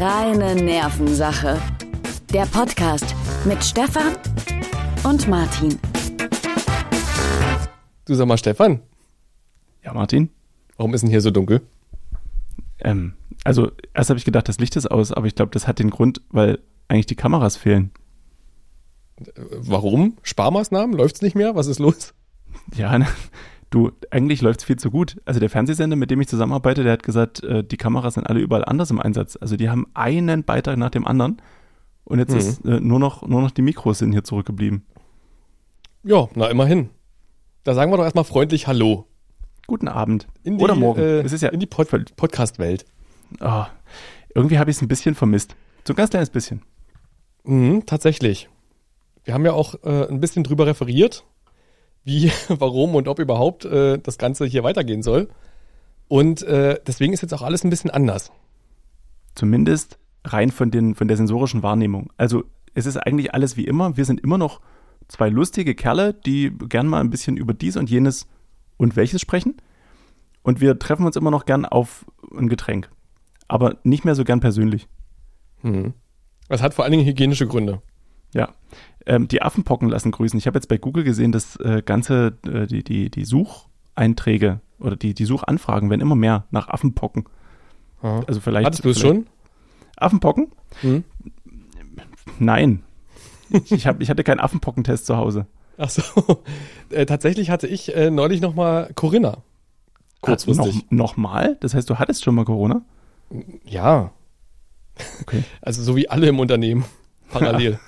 Reine Nervensache. Der Podcast mit Stefan und Martin. Du sag mal, Stefan, Ja, Martin? warum ist denn hier so dunkel? Ähm, also, erst habe ich gedacht, das Licht ist aus, aber ich glaube, das hat den Grund, weil eigentlich die Kameras fehlen. Warum? Sparmaßnahmen? Läuft's nicht mehr? Was ist los? Ja, ne? Du, eigentlich läuft es viel zu gut. Also, der Fernsehsender, mit dem ich zusammenarbeite, der hat gesagt, äh, die Kameras sind alle überall anders im Einsatz. Also, die haben einen Beitrag nach dem anderen. Und jetzt Mhm. ist äh, nur, noch, nur noch die Mikros sind hier zurückgeblieben. Ja, na immerhin. Da sagen wir doch erstmal freundlich Hallo. Guten Abend. In die, Oder morgen. Äh, es ist ja in die Pod Podcast-Welt. Ah, irgendwie habe ich es ein bisschen vermisst. So ein ganz kleines bisschen. Mhm, tatsächlich. Wir haben ja auch äh, ein bisschen drüber referiert, wie, warum und ob überhaupt äh, das Ganze hier weitergehen soll. Und äh, deswegen ist jetzt auch alles ein bisschen anders. Zumindest rein von, den, von der sensorischen Wahrnehmung. Also es ist eigentlich alles wie immer. Wir sind immer noch zwei lustige Kerle, die gern mal ein bisschen über dies und jenes und welches sprechen. Und wir treffen uns immer noch gern auf ein Getränk. Aber nicht mehr so gern persönlich. Mhm. Das hat vor allen Dingen hygienische Gründe. Ja. Ähm, die Affenpocken lassen grüßen. Ich habe jetzt bei Google gesehen, dass äh, ganze, äh, die, die, die Sucheinträge oder die, die Suchanfragen werden immer mehr nach Affenpocken. Aha. Also vielleicht. Hattest du es schon? Affenpocken? Mhm. Nein. Ich, hab, ich hatte keinen Affenpockentest zu Hause. Ach so. Äh, tatsächlich hatte ich äh, neulich noch mal Corinna. Kurzfristig. Noch, Nochmal? Das heißt, du hattest schon mal Corona? Ja. Okay. Also so wie alle im Unternehmen. Parallel.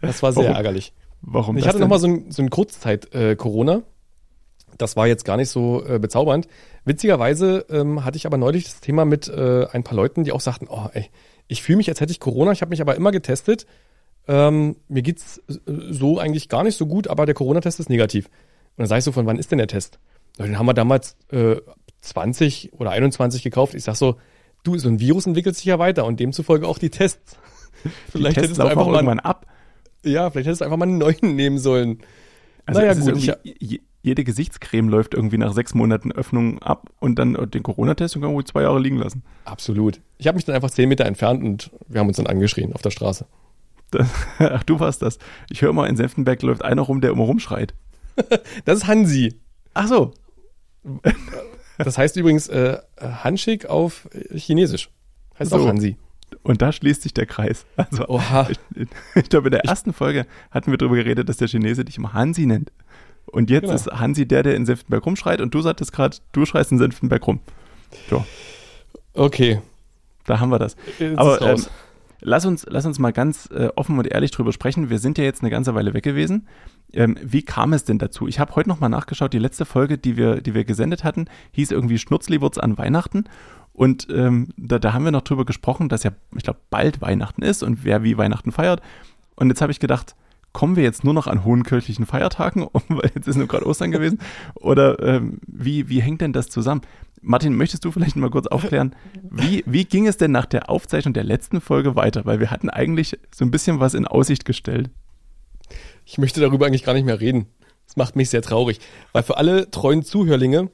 Das war sehr Warum? ärgerlich. Warum Ich hatte denn? noch mal so ein, so ein Kurzzeit-Corona. das war jetzt gar nicht so äh, bezaubernd. Witzigerweise ähm, hatte ich aber neulich das Thema mit äh, ein paar Leuten, die auch sagten, oh ey, ich fühle mich, als hätte ich Corona. Ich habe mich aber immer getestet. Ähm, mir geht's äh, so eigentlich gar nicht so gut, aber der Corona-Test ist negativ. Und dann sage ich so, von wann ist denn der Test? Den haben wir damals äh, 20 oder 21 gekauft. Ich sag so, du, so ein Virus entwickelt sich ja weiter und demzufolge auch die Tests. Vielleicht hättest du einfach mal, irgendwann ab. ja, vielleicht hättest du einfach mal einen neuen nehmen sollen. Also naja, gut, ich, jede Gesichtscreme läuft irgendwie nach sechs Monaten Öffnung ab und dann den Corona-Test und kann man wohl zwei Jahre liegen lassen. absolut. Ich habe mich dann einfach 10 Meter entfernt und wir haben uns dann angeschrien auf der Straße. Das, ach, du warst das. Ich höre mal, in Senftenberg läuft einer rum, der immer rumschreit. Das ist Hansi. Ach so. Das heißt übrigens äh, Handschick auf Chinesisch. Heißt So. auch Hansi. Und da schließt sich der Kreis. Also, Oha. ich, ich glaube, in der ersten Folge hatten wir darüber geredet, dass der Chinese dich immer Hansi nennt. Und jetzt Genau. ist Hansi der, der in Senftenberg rumschreit und du sagtest gerade, du schreist in Senftenberg rum. So, Okay. da haben wir das. Jetzt Aber ähm, lass, uns, lass uns mal ganz äh, offen und ehrlich drüber sprechen. Wir sind ja jetzt eine ganze Weile weg gewesen. Ähm, wie kam es denn dazu? Ich habe heute noch mal nachgeschaut. Die letzte Folge, die wir, die wir gesendet hatten, hieß irgendwie Schnurzliwurz an Weihnachten. Und ähm, da, da haben wir noch drüber gesprochen, dass ja, ich glaube, bald Weihnachten ist und wer wie Weihnachten feiert. Und jetzt habe ich gedacht, kommen wir jetzt nur noch an hohen kirchlichen Feiertagen, weil jetzt ist nur gerade Ostern gewesen? Oder ähm, wie, wie hängt denn das zusammen? Martin, möchtest du vielleicht mal kurz aufklären, wie, wie ging es denn nach der Aufzeichnung der letzten Folge weiter? Weil wir hatten eigentlich so ein bisschen was in Aussicht gestellt. Ich möchte darüber eigentlich gar nicht mehr reden. Das macht mich sehr traurig. Weil für alle treuen Zuhörlinge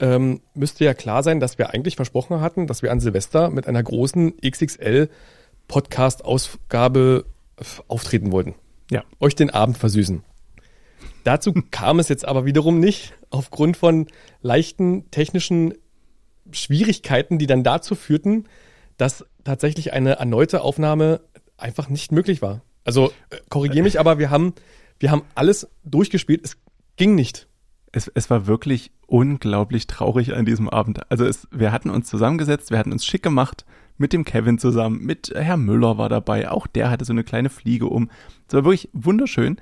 ähm, müsste ja klar sein, dass wir eigentlich versprochen hatten, dass wir an Silvester mit einer großen XXL-Podcast-Ausgabe auftreten wollten. Ja. Euch den Abend versüßen. Dazu kam es jetzt aber wiederum nicht, aufgrund von leichten technischen Schwierigkeiten, die dann dazu führten, dass tatsächlich eine erneute Aufnahme einfach nicht möglich war. Also äh, korrigiere mich, aber wir haben, wir haben alles durchgespielt. Es ging nicht. Es, es war wirklich unglaublich traurig an diesem Abend. Also es, wir hatten uns zusammengesetzt, wir hatten uns schick gemacht mit dem Kevin zusammen, mit Herr Müller war dabei, auch der hatte so eine kleine Fliege um. Es war wirklich wunderschön.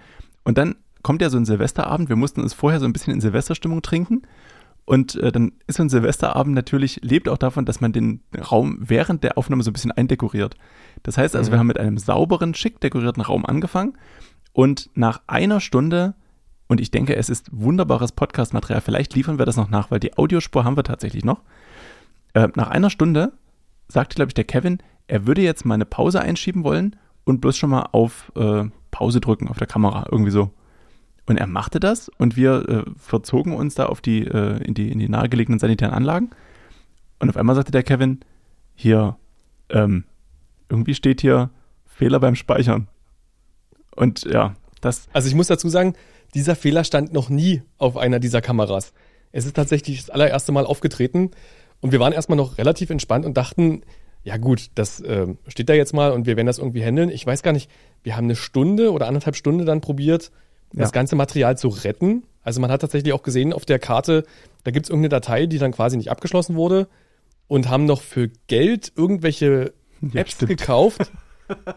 Und dann kommt ja so ein Silvesterabend, wir mussten uns vorher so ein bisschen in Silvesterstimmung trinken. Und äh, dann ist so ein Silvesterabend natürlich, lebt auch davon, dass man den Raum während der Aufnahme so ein bisschen eindekoriert. Das heißt also, Mhm. wir haben mit einem sauberen, schick dekorierten Raum angefangen und nach einer Stunde, und ich denke, es ist wunderbares Podcast-Material, vielleicht liefern wir das noch nach, weil die Audiospur haben wir tatsächlich noch. Äh, nach einer Stunde sagte, glaube ich, der Kevin, er würde jetzt mal eine Pause einschieben wollen und bloß schon mal auf äh, Pause drücken auf der Kamera, irgendwie so. Und er machte das und wir äh, verzogen uns da auf die, äh, in, die, in die nahegelegenen sanitären Anlagen. Und auf einmal sagte der Kevin, hier, ähm, irgendwie steht hier Fehler beim Speichern. Und ja, das. Also ich muss dazu sagen, dieser Fehler stand noch nie auf einer dieser Kameras. Es ist tatsächlich das allererste Mal aufgetreten und wir waren erstmal noch relativ entspannt und dachten, ja gut, das äh, steht da jetzt mal und wir werden das irgendwie handeln. Ich weiß gar nicht, wir haben eine Stunde oder anderthalb Stunde dann probiert, ja. das ganze Material zu retten. Also man hat tatsächlich auch gesehen auf der Karte, da gibt es irgendeine Datei, die dann quasi nicht abgeschlossen wurde und haben noch für Geld irgendwelche ja, Apps stimmt. gekauft,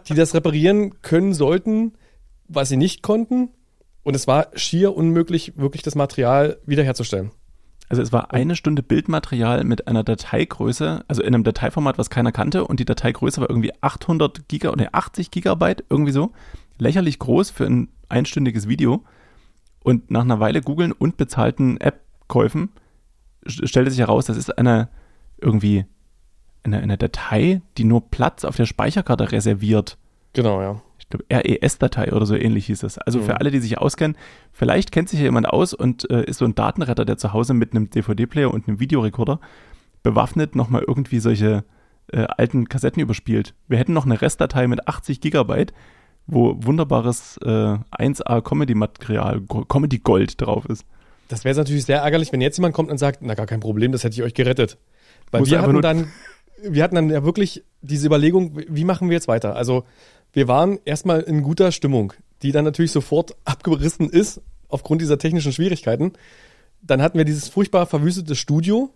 die das reparieren können sollten, was sie nicht konnten. Und es war schier unmöglich, wirklich das Material wiederherzustellen. Also es war eine Stunde Bildmaterial mit einer Dateigröße, also in einem Dateiformat, was keiner kannte und die Dateigröße war irgendwie 800 Giga oder 80 Gigabyte, irgendwie so. Lächerlich groß für ein einstündiges Video. Und nach einer Weile googeln und bezahlten App-Käufen stellte sich heraus, das ist eine irgendwie eine, eine Datei, die nur Platz auf der Speicherkarte reserviert. Genau, ja RES-Datei oder so ähnlich hieß es. Also mhm. für alle, die sich auskennen, vielleicht kennt sich ja jemand aus und äh, ist so ein Datenretter, der zu Hause mit einem DVD-Player und einem Videorekorder bewaffnet nochmal irgendwie solche äh, alten Kassetten überspielt. Wir hätten noch eine Restdatei mit 80 Gigabyte, wo wunderbares äh, 1A Comedy-Material, Comedy Gold drauf ist. Das wäre natürlich sehr ärgerlich, wenn jetzt jemand kommt und sagt, na gar kein Problem, das hätte ich euch gerettet. Weil Muss wir hatten dann, wir hatten dann ja wirklich diese Überlegung, wie machen wir jetzt weiter? Also wir waren erstmal in guter Stimmung, die dann natürlich sofort abgerissen ist aufgrund dieser technischen Schwierigkeiten. Dann hatten wir dieses furchtbar verwüstete Studio,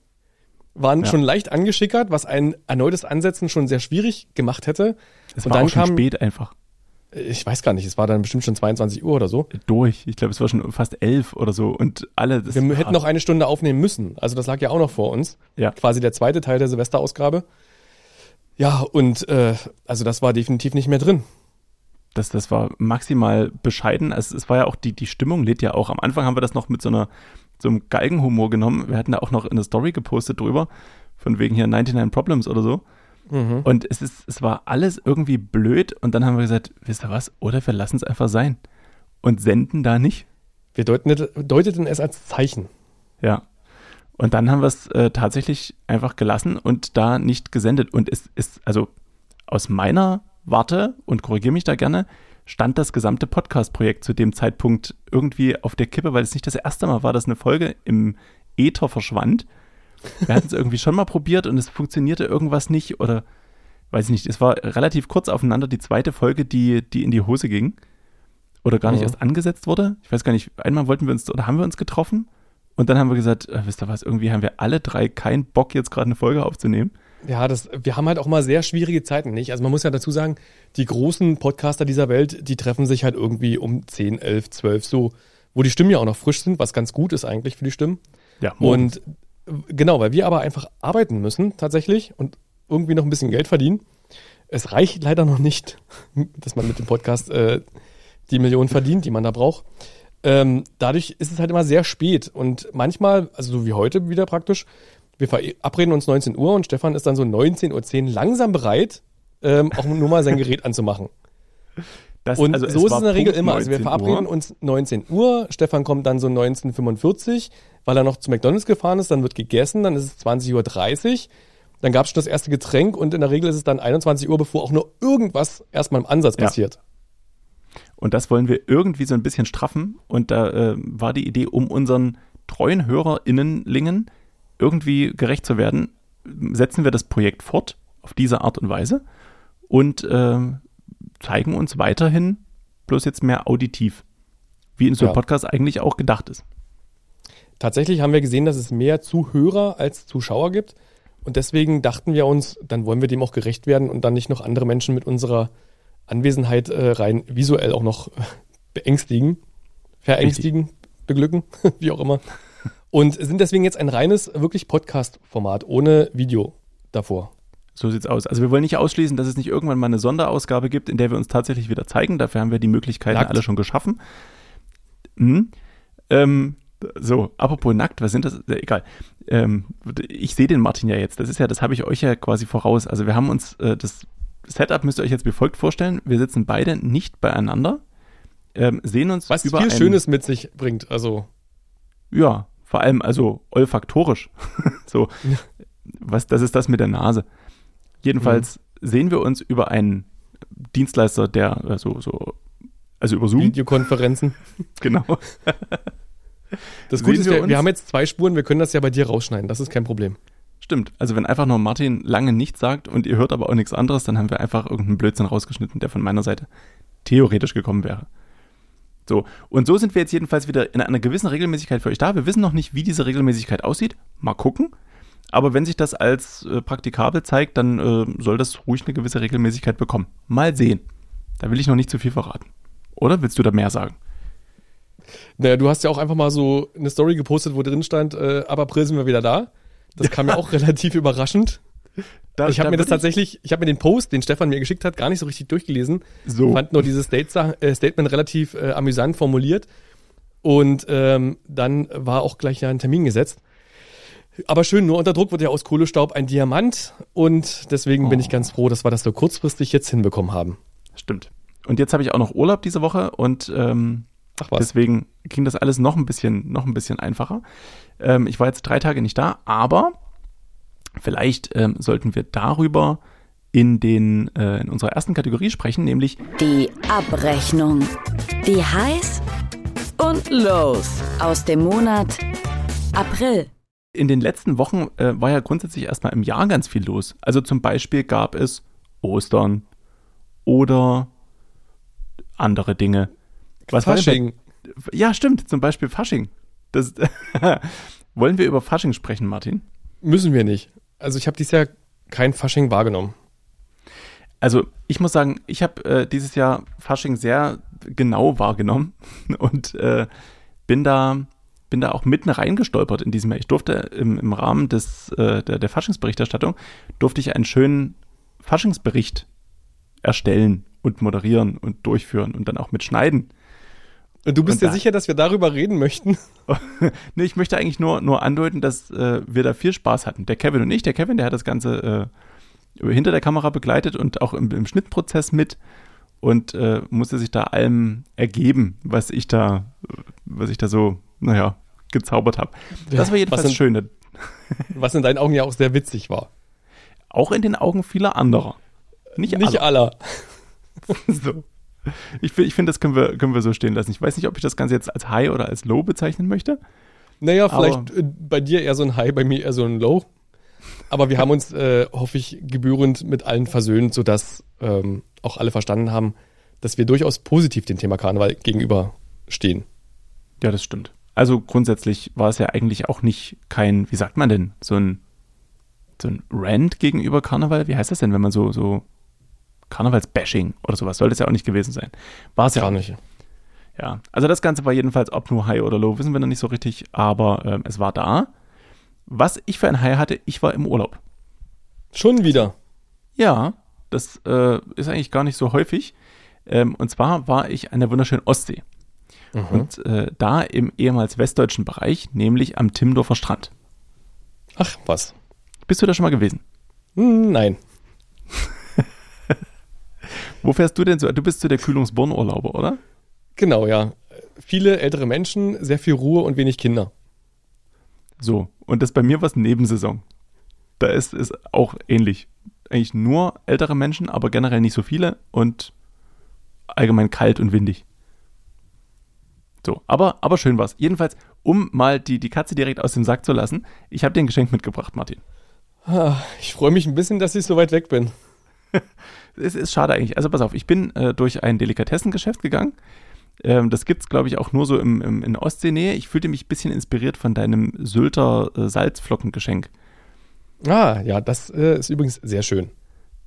waren ja. schon leicht angeschickert, was ein erneutes Ansetzen schon sehr schwierig gemacht hätte. Es war und dann auch schon kam, spät einfach. Ich weiß gar nicht, es war dann bestimmt schon 22 Uhr oder so. Durch. Ich glaube, es war schon fast elf oder so und alle. wir hätten noch eine Stunde aufnehmen müssen. Also das lag ja auch noch vor uns. Ja. Quasi der zweite Teil der Silvesterausgabe. Ja, und äh, also das war definitiv nicht mehr drin. Das, das war maximal bescheiden. Also es war ja auch, die, die Stimmung lädt ja auch. Am Anfang haben wir das noch mit so einer so einem Galgenhumor genommen. Wir hatten da auch noch eine Story gepostet drüber, von wegen hier 99 Problems oder so. Mhm. Und es ist, es war alles irgendwie blöd und dann haben wir gesagt, wisst ihr was, oder wir lassen es einfach sein und senden da nicht. Wir deuten, deuteten es als Zeichen. Ja. Und dann haben wir es äh, tatsächlich einfach gelassen und da nicht gesendet. Und es ist, also aus meiner Warte, und korrigiere mich da gerne, stand das gesamte Podcast-Projekt zu dem Zeitpunkt irgendwie auf der Kippe, weil es nicht das erste Mal war, dass eine Folge im Äther verschwand. Wir hatten es irgendwie schon mal probiert und es funktionierte irgendwas nicht oder weiß ich nicht. Es war relativ kurz aufeinander die zweite Folge, die, die in die Hose ging oder gar nicht mhm. erst angesetzt wurde. Ich weiß gar nicht, einmal wollten wir uns oder haben wir uns getroffen und dann haben wir gesagt, äh, wisst ihr was, irgendwie haben wir alle drei keinen Bock, jetzt gerade eine Folge aufzunehmen. Ja, das, wir haben halt auch mal sehr schwierige Zeiten, nicht? Also man muss ja dazu sagen, die großen Podcaster dieser Welt, die treffen sich halt irgendwie um 10, 11, 12 so, wo die Stimmen ja auch noch frisch sind, was ganz gut ist eigentlich für die Stimmen. Ja, morgens. und genau, weil wir aber einfach arbeiten müssen tatsächlich und irgendwie noch ein bisschen Geld verdienen. Es reicht leider noch nicht, dass man mit dem Podcast äh, die Millionen verdient, die man da braucht. Ähm, dadurch ist es halt immer sehr spät und manchmal, also so wie heute wieder praktisch, wir verabreden uns 19 Uhr und Stefan ist dann so 19.10 Uhr langsam bereit, ähm, auch nur mal sein Gerät anzumachen. Das, und also so ist es in der Regel immer. Also wir verabreden Uhr. uns 19 Uhr, Stefan kommt dann so 19.45 weil er noch zu McDonalds gefahren ist, dann wird gegessen, dann ist es 20.30 Uhr, dann gab es schon das erste Getränk und in der Regel ist es dann 21 Uhr, bevor auch nur irgendwas erstmal im Ansatz ja. passiert. Und das wollen wir irgendwie so ein bisschen straffen. Und da äh, war die Idee, um unseren treuen HörerInnenlingen irgendwie gerecht zu werden, setzen wir das Projekt fort auf diese Art und Weise und äh, zeigen uns weiterhin bloß jetzt mehr auditiv, wie in so einem ja. Podcast eigentlich auch gedacht ist. Tatsächlich haben wir gesehen, dass es mehr Zuhörer als Zuschauer gibt. Und deswegen dachten wir uns, dann wollen wir dem auch gerecht werden und dann nicht noch andere Menschen mit unserer Anwesenheit äh, rein visuell auch noch beängstigen, verängstigen, Richtig. beglücken, wie auch immer. Und sind deswegen jetzt ein reines, wirklich Podcast-Format ohne Video davor. So sieht's aus. Also wir wollen nicht ausschließen, dass es nicht irgendwann mal eine Sonderausgabe gibt, in der wir uns tatsächlich wieder zeigen. Dafür haben wir die Möglichkeiten nackt. alle schon geschaffen. Hm. Ähm, so, apropos nackt, was sind das? Äh, egal. Ähm, ich sehe den Martin ja jetzt. Das ist ja, das habe ich euch ja quasi voraus. Also wir haben uns, äh, das Setup müsst ihr euch jetzt wie folgt vorstellen. Wir sitzen beide nicht beieinander, ähm, sehen uns was über viel Schönes mit sich bringt. Also ja, vor allem also olfaktorisch. so, was, das ist das mit der Nase. Jedenfalls mhm. sehen wir uns über einen Dienstleister, der äh, so, so also über Zoom. Videokonferenzen. Genau. Das Gute ist, wir wir haben jetzt zwei Spuren, wir können das ja bei dir rausschneiden, das ist kein Problem. Stimmt. Also wenn einfach nur Martin lange nichts sagt und ihr hört aber auch nichts anderes, dann haben wir einfach irgendeinen Blödsinn rausgeschnitten, der von meiner Seite theoretisch gekommen wäre. So, und so sind wir jetzt jedenfalls wieder in einer gewissen Regelmäßigkeit für euch da. Wir wissen noch nicht, wie diese Regelmäßigkeit aussieht. Mal gucken. Aber wenn sich das als äh, praktikabel zeigt, dann äh, soll das ruhig eine gewisse Regelmäßigkeit bekommen. Mal sehen. Da will ich noch nicht zu viel verraten. Oder willst du da mehr sagen? Naja, du hast ja auch einfach mal so eine Story gepostet, wo drin stand, äh, ab April sind wir wieder da. Das kam ja auch relativ überraschend. Da, Ich habe da mir das tatsächlich, ich habe mir den Post, den Stefan mir geschickt hat, gar nicht so richtig durchgelesen. So. Fand nur dieses äh, Statement relativ äh, amüsant formuliert. Und ähm, dann war auch gleich ein Termin gesetzt. Aber schön, nur unter Druck wird ja aus Kohlestaub ein Diamant. Und deswegen bin Oh. ich ganz froh, dass wir das so kurzfristig jetzt hinbekommen haben. Stimmt. Und jetzt habe ich auch noch Urlaub diese Woche und ähm. Deswegen ging das alles noch ein bisschen, noch ein bisschen einfacher. Ähm, ich war jetzt drei Tage nicht da, aber vielleicht ähm, sollten wir darüber in, den, äh, in unserer ersten Kategorie sprechen, nämlich Die Abrechnung. Die Highs und Lows aus dem Monat April. in den letzten Wochen äh, war ja grundsätzlich erstmal im Jahr ganz viel los. Also zum Beispiel gab es Ostern oder andere Dinge. Was war denn Fasching. Ja, stimmt, zum Beispiel Fasching. Das, Wollen wir über Fasching sprechen, Martin? Müssen wir nicht. Also ich habe dieses Jahr kein Fasching wahrgenommen. Also ich muss sagen, ich habe äh, dieses Jahr Fasching sehr genau wahrgenommen und äh, bin da bin da auch mitten reingestolpert in diesem Jahr. Ich durfte im, im Rahmen des, äh, der, der Faschingsberichterstattung, durfte ich einen schönen Faschingsbericht erstellen und moderieren und durchführen und dann auch mitschneiden. Und du bist dir da- sicher, dass wir darüber reden möchten? nee, ich möchte eigentlich nur, nur andeuten, dass äh, wir da viel Spaß hatten. Der Kevin und ich, der Kevin, der hat das Ganze äh, hinter der Kamera begleitet und auch im, im Schnittprozess mit und äh, musste sich da allem ergeben, was ich da, was ich da so, naja, gezaubert habe. Das war jedenfalls was in, schön. Was in deinen Augen ja auch sehr witzig war. Auch in den Augen vieler anderer. Nicht, Nicht aller. aller. so. Ich, ich finde, das können wir, können wir so stehen lassen. Ich weiß nicht, ob ich das Ganze jetzt als High oder als Low bezeichnen möchte. Naja, Aber- vielleicht äh, bei dir eher so ein High, bei mir eher so ein Low. Aber wir haben uns, äh, hoffe ich, gebührend mit allen versöhnt, sodass ähm, auch alle verstanden haben, dass wir durchaus positiv dem Thema Karneval gegenüberstehen. Ja, das stimmt. Also grundsätzlich war es ja eigentlich auch nicht kein, wie sagt man denn, so ein, so ein Rant gegenüber Karneval? Wie heißt das denn, wenn man so, so Karnevalsbashing oder sowas, soll das ja auch nicht gewesen sein. War es ja Gar nicht. Ja, also das Ganze war jedenfalls, ob nur High oder Low, wissen wir noch nicht so richtig, aber ähm, es war da. Was ich für ein High hatte, ich war im Urlaub. Schon wieder. Ja, das äh, ist eigentlich gar nicht so häufig. Ähm, und zwar war ich an der wunderschönen Ostsee. Mhm. Und äh, da im ehemals westdeutschen Bereich, nämlich am Timmendorfer Strand. Ach, was? Bist du da schon mal gewesen? Hm, nein. Wo fährst du denn so? Du bist so der Kühlungsborn-Urlauber, oder? Genau, ja. Viele ältere Menschen, sehr viel Ruhe und wenig Kinder. So. Und das bei mir war es Nebensaison. Da ist es auch ähnlich. Eigentlich nur ältere Menschen, aber generell nicht so viele und allgemein kalt und windig. So, aber, aber schön war's. Jedenfalls, um mal die, die Katze direkt aus dem Sack zu lassen, ich habe dir ein Geschenk mitgebracht, Martin. Ah, Ich freue mich ein bisschen, dass ich so weit weg bin. Es ist schade eigentlich. Also pass auf, ich bin äh, durch ein Delikatessengeschäft gegangen. Ähm, das gibt's, glaube ich, auch nur so im, im, in Ostseenähe. Ich fühlte mich ein bisschen inspiriert von deinem Sylter äh, Salzflockengeschenk. Ah, ja, das äh, ist übrigens sehr schön.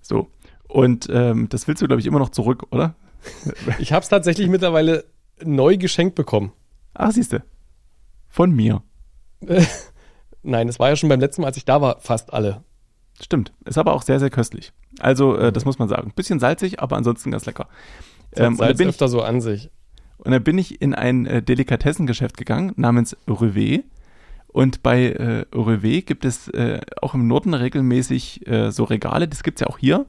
So. Und ähm, das willst du, glaube ich, immer noch zurück, oder? Ich habe es tatsächlich mittlerweile neu geschenkt bekommen. Ach, siehste. Von mir. Nein, es war ja schon beim letzten Mal, als ich da war, fast alle. Stimmt. Ist aber auch sehr, sehr köstlich. Also, äh, das muss man sagen. Bisschen salzig, aber ansonsten ganz lecker. Das Ähm, Salz bin ich, öfter so an sich. und da bin ich in ein äh, Delikatessengeschäft gegangen namens Revé. Und bei äh, Revé gibt es äh, auch im Norden regelmäßig äh, so Regale, das gibt es ja auch hier,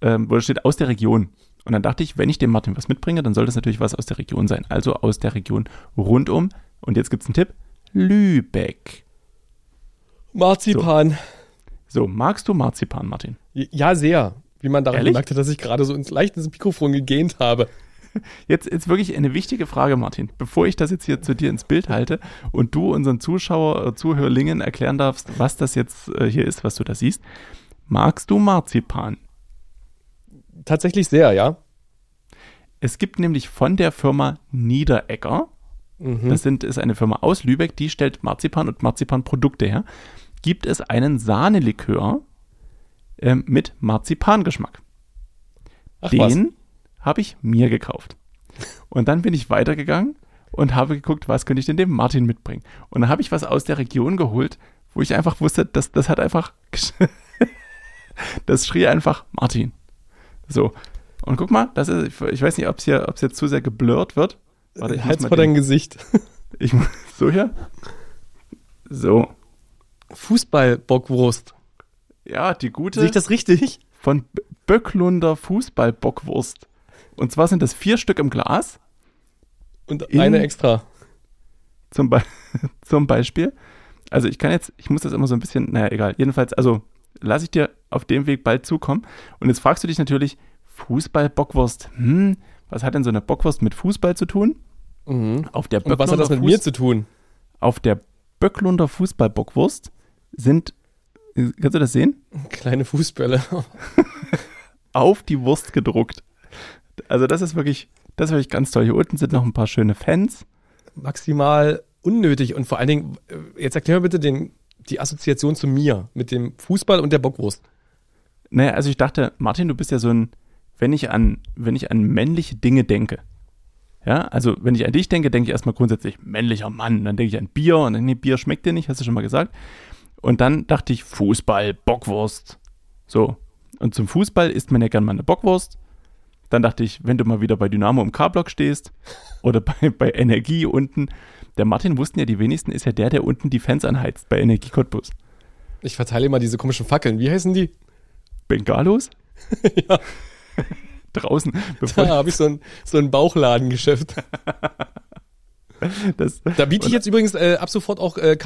ähm, wo da steht aus der Region. Und dann dachte ich, wenn ich dem Martin was mitbringe, dann soll das natürlich was aus der Region sein. Also aus der Region rundum. Und jetzt gibt es einen Tipp. Lübeck. Marzipan. So, magst du Marzipan, Martin? Ja, sehr. wie man daran Ehrlich? gemerkt hat, dass ich gerade so ins leicht ins Mikrofon gegähnt habe. Jetzt, jetzt wirklich eine wichtige Frage, Martin. Bevor ich das jetzt hier zu dir ins Bild halte und du unseren Zuschauer, äh, Zuhörlingen erklären darfst, was das jetzt äh, hier ist, was du da siehst. Magst du Marzipan? Tatsächlich sehr, ja. Es gibt nämlich von der Firma Niederegger, Mhm. das sind, ist eine Firma aus Lübeck, die stellt Marzipan und Marzipanprodukte her, gibt es einen Sahnelikör ähm, mit Marzipangeschmack. Ach. Den habe ich mir gekauft. Und dann bin ich weitergegangen und habe geguckt, was könnte ich denn dem Martin mitbringen. Und dann habe ich was aus der Region geholt, wo ich einfach wusste, das, das hat einfach, das schrie einfach Martin. So. Und guck mal, das ist, ich weiß nicht, ob es hier, ob es jetzt zu sehr geblurrt wird. Warte, ich muss Halt's mal vor den- dein Gesicht. ich so hier. So. Fußball-Bockwurst. Ja, die gute Sehe ich das richtig? von Böcklunder Fußballbockwurst. Und zwar sind das vier Stück im Glas. Und In- eine extra. Zum, Be zum Beispiel. Also ich kann jetzt, ich muss das immer so ein bisschen, naja, egal. Jedenfalls, also lasse ich dir auf dem Weg bald zukommen. Und jetzt fragst du dich natürlich, Fußball-Bockwurst, hm, was hat denn so eine Bockwurst mit Fußball zu tun? Mhm. Auf der Und was hat das mit Fuß- mir zu tun? Auf der Böcklunder Fußballbockwurst sind, kannst du das sehen? Kleine Fußbälle. Auf die Wurst gedruckt. Also das ist wirklich, das ist wirklich ganz toll. Hier unten sind noch ein paar schöne Fans. Maximal unnötig. Und vor allen Dingen, äh, jetzt erklär mir bitte den, die Assoziation zu mir mit dem Fußball und der Bockwurst. Naja, also ich dachte, Martin, du bist ja so ein, wenn ich an, wenn ich an männliche Dinge denke, ja, also wenn ich an dich denke, denke ich erstmal grundsätzlich männlicher Mann, dann denke ich an Bier und dann, nee, Bier schmeckt dir nicht, hast du schon mal gesagt. Und dann dachte ich Fußball, Bockwurst. So. Und zum Fußball isst man ja gern mal eine Bockwurst. Dann dachte ich, wenn du mal wieder bei Dynamo im K-Block stehst oder bei, bei Energie unten, der Martin wussten ja die wenigsten, ist ja der, der unten die Fans anheizt bei Energie Cottbus. Ich verteile immer diese komischen Fackeln. Wie heißen die? Bengalos? Ja. Draußen, Da habe ich so ein, so ein Bauchladengeschäft. das, Da biete ich jetzt übrigens äh, ab sofort auch äh,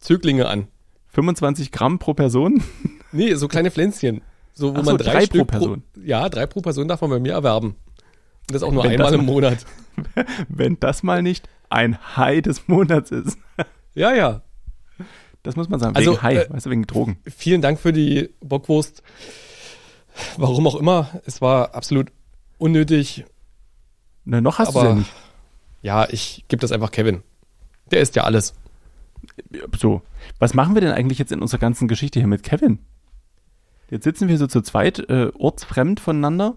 Cannabis-Zöglinge an. 25 Gramm pro Person. Nee, so kleine Pflänzchen. So, wo so, man drei, drei Stück pro Person. ja, drei pro Person darf man bei mir erwerben. Und das auch nur Wenn einmal im Monat. Wenn das mal nicht ein High des Monats ist. Ja, ja. Das muss man sagen. Also, wegen High, äh, weißt du, wegen Drogen. Vielen Dank für die Bockwurst. Warum auch immer, es war absolut unnötig. Na, noch hast du ja nicht. Ja, ich gebe das einfach Kevin. Der isst ja alles. So. Was machen wir denn eigentlich jetzt in unserer ganzen Geschichte hier mit Kevin? Jetzt sitzen wir so zu zweit, äh, ortsfremd voneinander.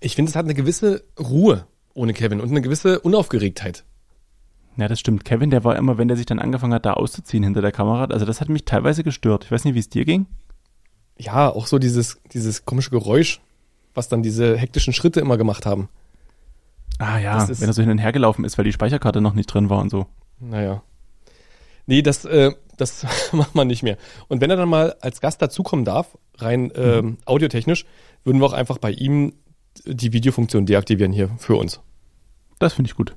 Ich finde, es hat eine gewisse Ruhe ohne Kevin und eine gewisse Unaufgeregtheit. Ja, das stimmt. Kevin, der war immer, wenn der sich dann angefangen hat, da auszuziehen hinter der Kamera, also das hat mich teilweise gestört. Ich weiß nicht, wie es dir ging. Ja, auch so dieses, dieses komische Geräusch, was dann diese hektischen Schritte immer gemacht haben. Ah ja, wenn er so hin und her gelaufen ist, weil die Speicherkarte noch nicht drin war und so. Naja. Nee, das, äh, das macht man nicht mehr. Und wenn er dann mal als Gast dazukommen darf, rein ähm, audiotechnisch, würden wir auch einfach bei ihm die Videofunktion deaktivieren hier für uns. Das finde ich gut.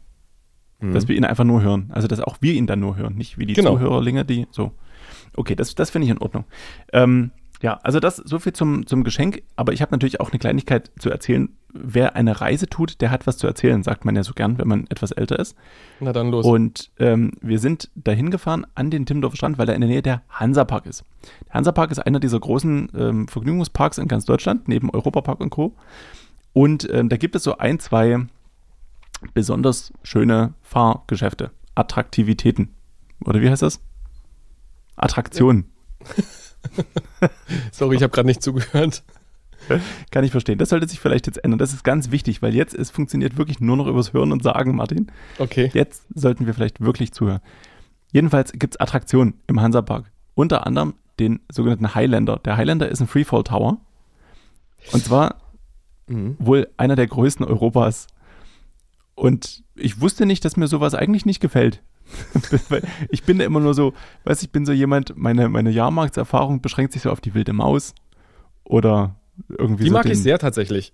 Dass wir ihn einfach nur hören. Also, dass auch wir ihn dann nur hören, nicht wie die Genau. Zuhörerlinge, die so. Okay, das, das finde ich in Ordnung. Ähm, ja, also das so viel zum, zum Geschenk. Aber ich habe natürlich auch eine Kleinigkeit zu erzählen. Wer eine Reise tut, der hat was zu erzählen, sagt man ja so gern, wenn man etwas älter ist. Na dann los. Und ähm, wir sind dahin gefahren an den Timmendorfer Strand, weil er in der Nähe der Hansapark ist. Der Hansapark ist einer dieser großen ähm, Vergnügungsparks in ganz Deutschland, neben Europapark und Co. Und ähm, da gibt es so ein, zwei besonders schöne Fahrgeschäfte, Attraktivitäten. Oder wie heißt das? Attraktionen. Sorry, ich habe gerade nicht zugehört. Kann ich verstehen. Das sollte sich vielleicht jetzt ändern. Das ist ganz wichtig, weil jetzt es funktioniert wirklich nur noch übers Hören und Sagen, Martin. Okay. Jetzt sollten wir vielleicht wirklich zuhören. Jedenfalls gibt es Attraktionen im Hansapark. Unter anderem den sogenannten Highlander. Der Highlander ist ein Freefall Tower. Und zwar Mhm. wohl einer der größten Europas. Und ich wusste nicht, dass mir sowas eigentlich nicht gefällt. Ich bin da immer nur so, weiß ich bin so jemand, meine, meine Jahrmarktserfahrung beschränkt sich so auf die wilde Maus oder irgendwie Die so mag den, ich sehr tatsächlich.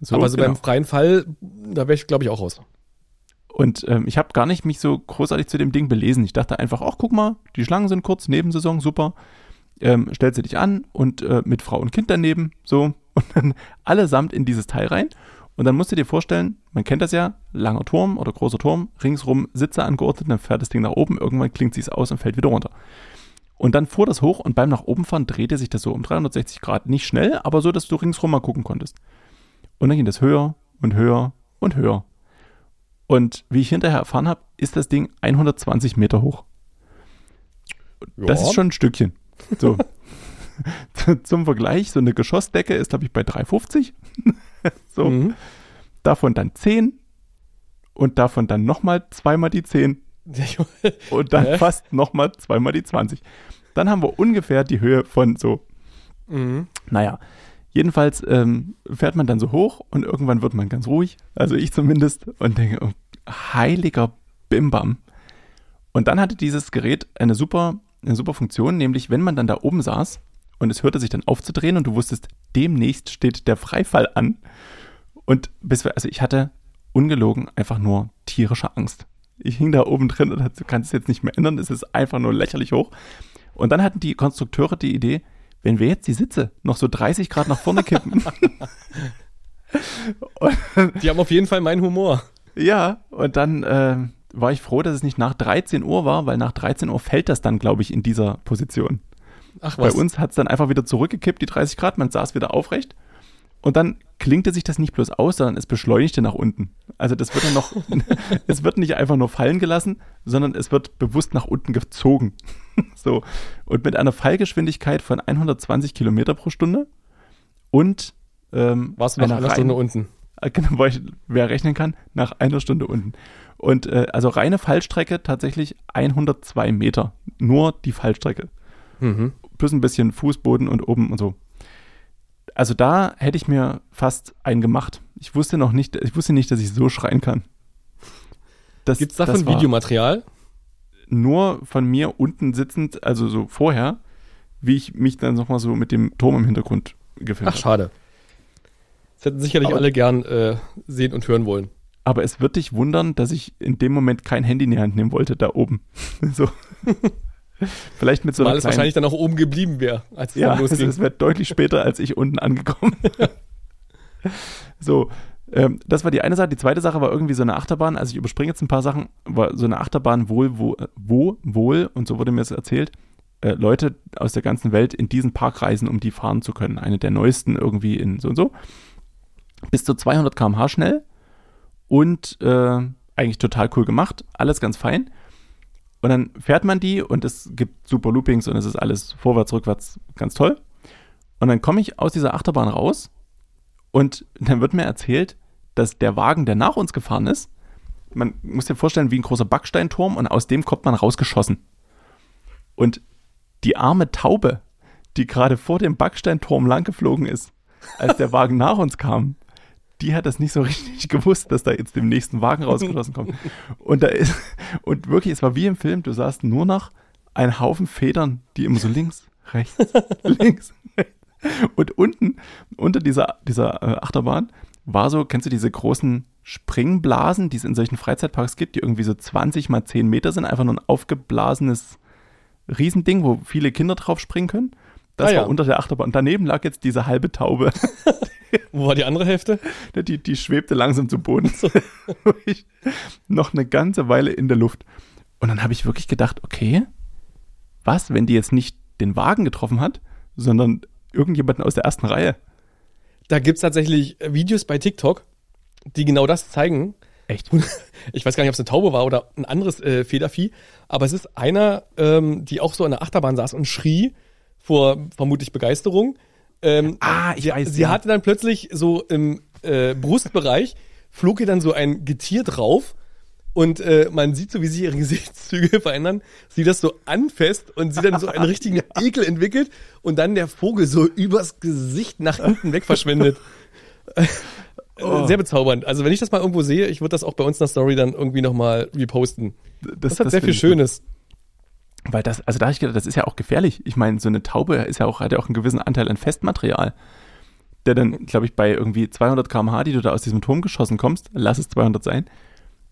So, Aber so genau. beim freien Fall, da wäre ich, glaube ich, auch raus. Und ähm, ich habe gar nicht mich so großartig zu dem Ding belesen. Ich dachte einfach, ach, guck mal, die Schlangen sind kurz, Nebensaison, super. ähm, stellt sie dich an und äh, mit Frau und Kind daneben, so, und dann allesamt in dieses Teil rein. Und dann musst du dir vorstellen, man kennt das ja, langer Turm oder großer Turm, ringsrum Sitze angeordnet, dann fährt das Ding nach oben, irgendwann klingt sie es aus und fällt wieder runter. Und dann fuhr das hoch und beim nach oben fahren drehte sich das so um 360 Grad. Nicht schnell, aber so, dass du ringsrum mal gucken konntest. Und dann ging das höher und höher und höher. Und wie ich hinterher erfahren habe, ist das Ding 120 Meter hoch. Das Ja. ist schon ein Stückchen. So. Zum Vergleich, so eine Geschossdecke ist, glaube ich, bei 350. so. Mhm. Davon dann 10 und davon dann nochmal zweimal die 10 und dann Hä? fast nochmal zweimal die 20. Dann haben wir ungefähr die Höhe von so, Mhm. naja, jedenfalls ähm, fährt man dann so hoch und irgendwann wird man ganz ruhig, also ich zumindest, und denke, oh, heiliger Bimbam. Und dann hatte dieses Gerät eine super, eine super Funktion, nämlich wenn man dann da oben saß und es hörte sich dann aufzudrehen und du wusstest, demnächst steht der Freifall an. Und bis wir, also ich hatte ungelogen einfach nur tierische Angst. Ich hing da oben drin und du kannst es jetzt nicht mehr ändern, es ist einfach nur lächerlich hoch. Und dann hatten die Konstrukteure die Idee, wenn wir jetzt die Sitze noch so 30 Grad nach vorne kippen. Die haben auf jeden Fall meinen Humor. ja, und dann äh, war ich froh, dass es nicht nach 13 Uhr war, weil nach 13 Uhr fällt das dann, glaube ich, in dieser Position. Ach Bei was. uns hat es dann einfach wieder zurückgekippt, die 30 Grad, man saß wieder aufrecht. Und dann klingte sich das nicht bloß aus, sondern es beschleunigte nach unten. Also das wird dann noch, es wird nicht einfach nur fallen gelassen, sondern es wird bewusst nach unten gezogen. so. Und mit einer Fallgeschwindigkeit von 120 Kilometer pro Stunde und ähm, Warst du nach einer Stunde unten? äh, Genau, weil ich, wer rechnen kann, nach einer Stunde unten. Und äh, also reine Fallstrecke tatsächlich 102 Meter. Nur die Fallstrecke Mhm. Plus ein bisschen Fußboden und oben und so. Also da hätte ich mir fast einen gemacht. Ich wusste noch nicht, ich wusste nicht, dass ich so schreien kann. Gibt's das davon Videomaterial? Nur von mir unten sitzend, also so vorher, wie ich mich dann nochmal so mit dem Turm im Hintergrund gefilmt Ach, habe. schade. Das hätten sicherlich Aber- alle gern äh, sehen und hören wollen. Aber es wird dich wundern, dass ich in dem Moment kein Handy in die Hand nehmen wollte, da oben. so. Vielleicht mit so Weil einer es kleinen wahrscheinlich dann auch oben geblieben wäre, als es Ja, dann es, losging. es wird deutlich später, als ich unten angekommen so, ähm, das war die eine Sache. Die zweite Sache war irgendwie so eine Achterbahn. Also ich überspringe jetzt ein paar Sachen. War so eine Achterbahn wohl, wo, wo wohl, und so wurde mir das erzählt, äh, Leute aus der ganzen Welt in diesen Park reisen, um die fahren zu können. Eine der neuesten irgendwie in so und so. Bis zu 200 km/h schnell und äh, eigentlich total cool gemacht. Alles ganz fein. Und dann fährt man die und es gibt super Loopings und es ist alles vorwärts, rückwärts ganz toll. Und dann komme ich aus dieser Achterbahn raus und dann wird mir erzählt, dass der Wagen, der nach uns gefahren ist, man muss dir vorstellen, wie ein großer Backsteinturm und aus dem kommt man rausgeschossen. Und die arme Taube, die gerade vor dem Backsteinturm langgeflogen ist, als der Wagen nach uns kam, die hat das nicht so richtig gewusst, dass da jetzt dem nächsten Wagen rausgeschossen kommt. Und da ist, und wirklich, es war wie im Film, du sahst nur noch einen Haufen Federn, die immer so links, rechts, links, rechts. Und unten, unter dieser, dieser äh, Achterbahn, war so, kennst du diese großen Springblasen, die es in solchen Freizeitparks gibt, die irgendwie so 20 mal 10 Meter sind, einfach nur ein aufgeblasenes Riesending, wo viele Kinder drauf springen können. Das Ah, ja. war unter der Achterbahn. Und daneben lag jetzt diese halbe Taube. Wo war die andere Hälfte? Die, die schwebte langsam zu Boden. Ich- noch eine ganze Weile in der Luft. Und dann habe ich wirklich gedacht, okay, was, wenn die jetzt nicht den Wagen getroffen hat, sondern irgendjemanden aus der ersten Reihe? Da gibt's tatsächlich äh, Videos bei TikTok, die genau das zeigen. Echt? Ich weiß gar nicht, ob es eine Taube war oder ein anderes äh, Federvieh, aber es ist einer, ähm, die auch so an der Achterbahn saß und schrie vor vermutlich Begeisterung. Ähm, Ah, ich sie, weiß, Sie ja. hatte dann plötzlich so im äh, Brustbereich, flog ihr dann so ein Getier drauf und äh, man sieht so, wie sich ihre Gesichtszüge verändern, sie das so anfasst und sie dann so einen richtigen Ekel entwickelt und dann der Vogel so übers Gesicht nach hinten weg verschwindet. Oh. Sehr bezaubernd. Also wenn ich das mal irgendwo sehe, ich würde das auch bei uns in der Story dann irgendwie nochmal reposten. Das, hat sehr viel finde ich Schönes. Weil das, also da habe ich gedacht, das ist ja auch gefährlich. Ich meine, so eine Taube ist ja auch, hat ja auch einen gewissen Anteil an Festmaterial. Der dann, glaube ich, bei irgendwie 200 km/h, die du da aus diesem Turm geschossen kommst, lass es 200 sein,